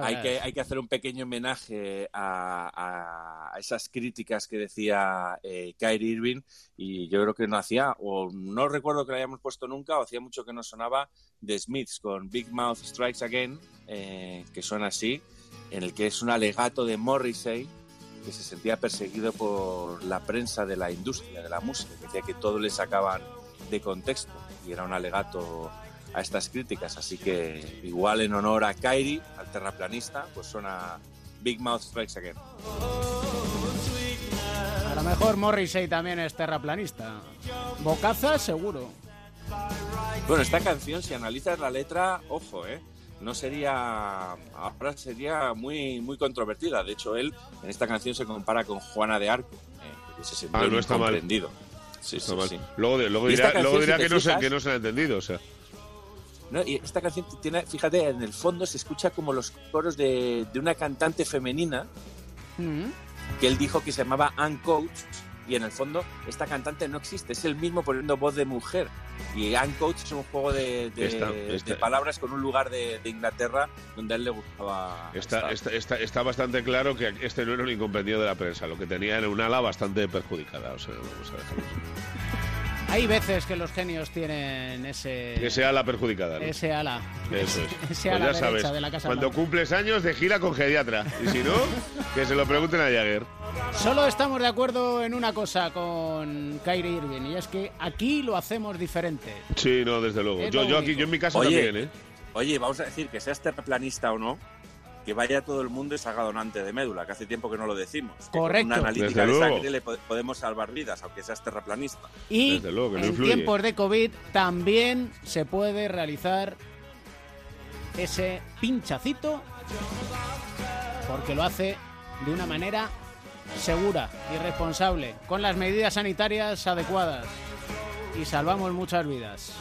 C: Hay que, hay que hacer un pequeño homenaje a, a esas críticas que decía eh, Kyrie Irving y yo creo que no hacía, o no recuerdo que lo hayamos puesto nunca, o hacía mucho que no sonaba, de Smiths con Big Mouth Strikes Again, eh, que suena así, en el que es un alegato de Morrissey que se sentía perseguido por la prensa de la industria, de la música, que decía que todo le sacaban de contexto y era un alegato a estas críticas. Así que igual en honor a Kyrie, al terraplanista, pues suena Big Mouth Strikes Again.
B: A lo mejor Morrissey también es terraplanista. Bocaza, seguro.
C: Bueno, esta canción, si analizas la letra, ojo, ¿eh? No sería. Ahora sería muy, muy controvertida. De hecho, él en esta canción se compara con Juana de Arco, eh, que se
L: ah, no está. Mal. Sí, está sí, mal. Sí. Luego, luego dirá, luego dirá si que, no se, que no se ha entendido, o sea.
C: ¿No? Y esta canción tiene, fíjate, en el fondo se escucha como los coros de, de una cantante femenina mm que él dijo que se llamaba Ann Coach y en el fondo esta cantante no existe, es el mismo poniendo voz de mujer. Y Ann Coach es un juego de, de, esta, esta. de palabras con un lugar de, de, Inglaterra donde a él le gustaba.
L: Está, está, está, está, bastante claro que este no era un incomprendido de la prensa, lo que tenía era un ala bastante perjudicada. O sea, vamos a dejarlo. [laughs]
B: Hay veces que los genios tienen ese...
L: Que sea la perjudicada. ¿no?
B: Ese ala.
L: Eso es. [laughs]
B: Ese
L: Pues
B: ala
L: ya
B: derecha
L: sabes,
B: de la Casa
L: cuando
B: Blanca.
L: cumples años de gira con geriatra. Y si no, [laughs] que se lo pregunten a Jagger.
B: Solo estamos de acuerdo en una cosa con Kyrie Irving, y es que aquí lo hacemos diferente.
L: Sí, no, desde luego.
B: Es
L: Yo, yo aquí, yo en mi casa
N: Oye,
L: también, ¿eh?
N: Oye, vamos a decir que seas terraplanista o no, que vaya todo el mundo y se haga donante de médula, que hace tiempo que no lo decimos. Que
B: Correcto.
N: Con una analítica
L: Desde
N: de
L: luego.
N: sangre le po- podemos salvar vidas, aunque seas terraplanista.
B: Y
L: Desde luego, que no
B: en
L: influye.
B: tiempos de COVID también se puede realizar ese pinchacito porque lo hace de una manera segura y responsable, con las medidas sanitarias adecuadas y salvamos muchas vidas.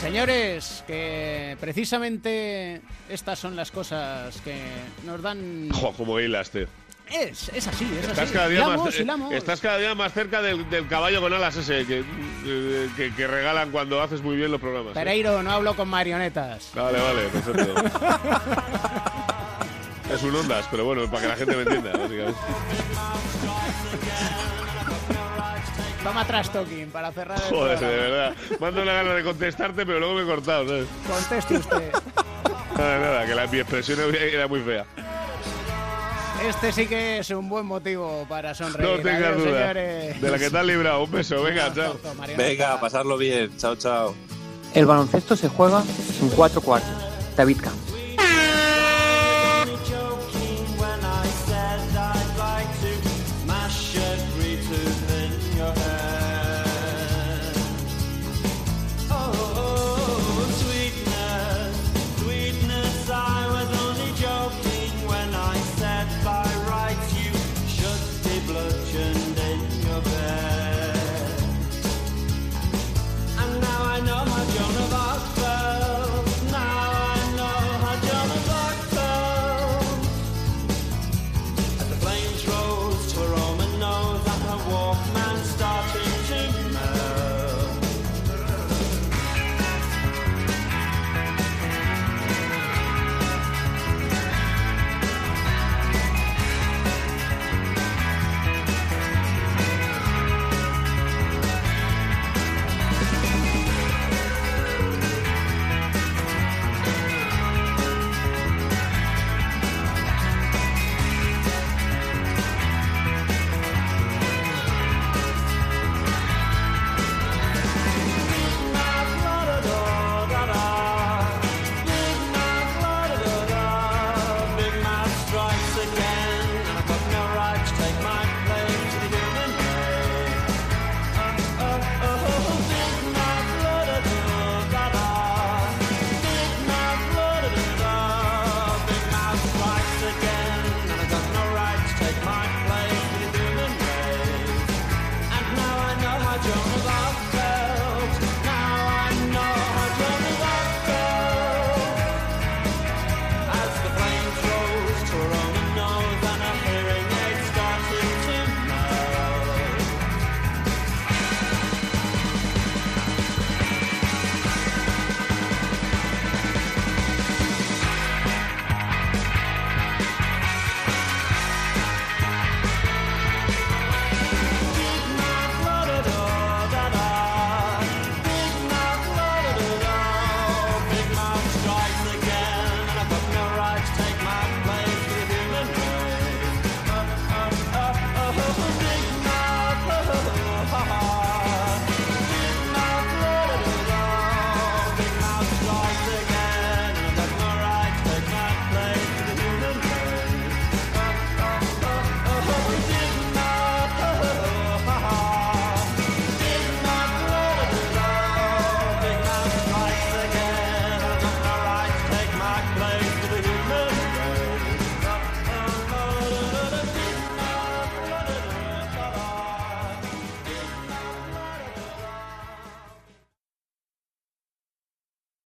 B: Señores, que precisamente estas son las cosas que nos dan...
L: Jo, como hilas, tío.
B: Es, es así, es
L: Estás
B: así.
L: cada, día
B: Hilamos,
L: más, eh,
B: hilamos.
L: estás cada día más cerca del, del caballo con alas ese que, eh, que, que regalan cuando haces muy bien los programas. ¿eh?
B: Pereiro, no hablo con marionetas.
L: Vale, vale, perfecto. [laughs] es un ondas, pero bueno, para que la gente me entienda, básicamente.
B: Toma trash talking para cerrar el
L: Joder, de verdad. Mando una gana de contestarte, pero luego me he cortado, ¿sabes?
B: Conteste usted. [laughs]
L: Nada, nada, que la, mi expresión era muy fea.
B: Este sí que es un buen motivo para sonreír.
L: No tengas
B: Adiós,
L: duda.
B: señores.
L: De la que te has librado. Un beso, venga, chao.
N: Venga, pasarlo bien. Chao, chao.
O: El baloncesto se juega en cuatro cuartos. David Camps.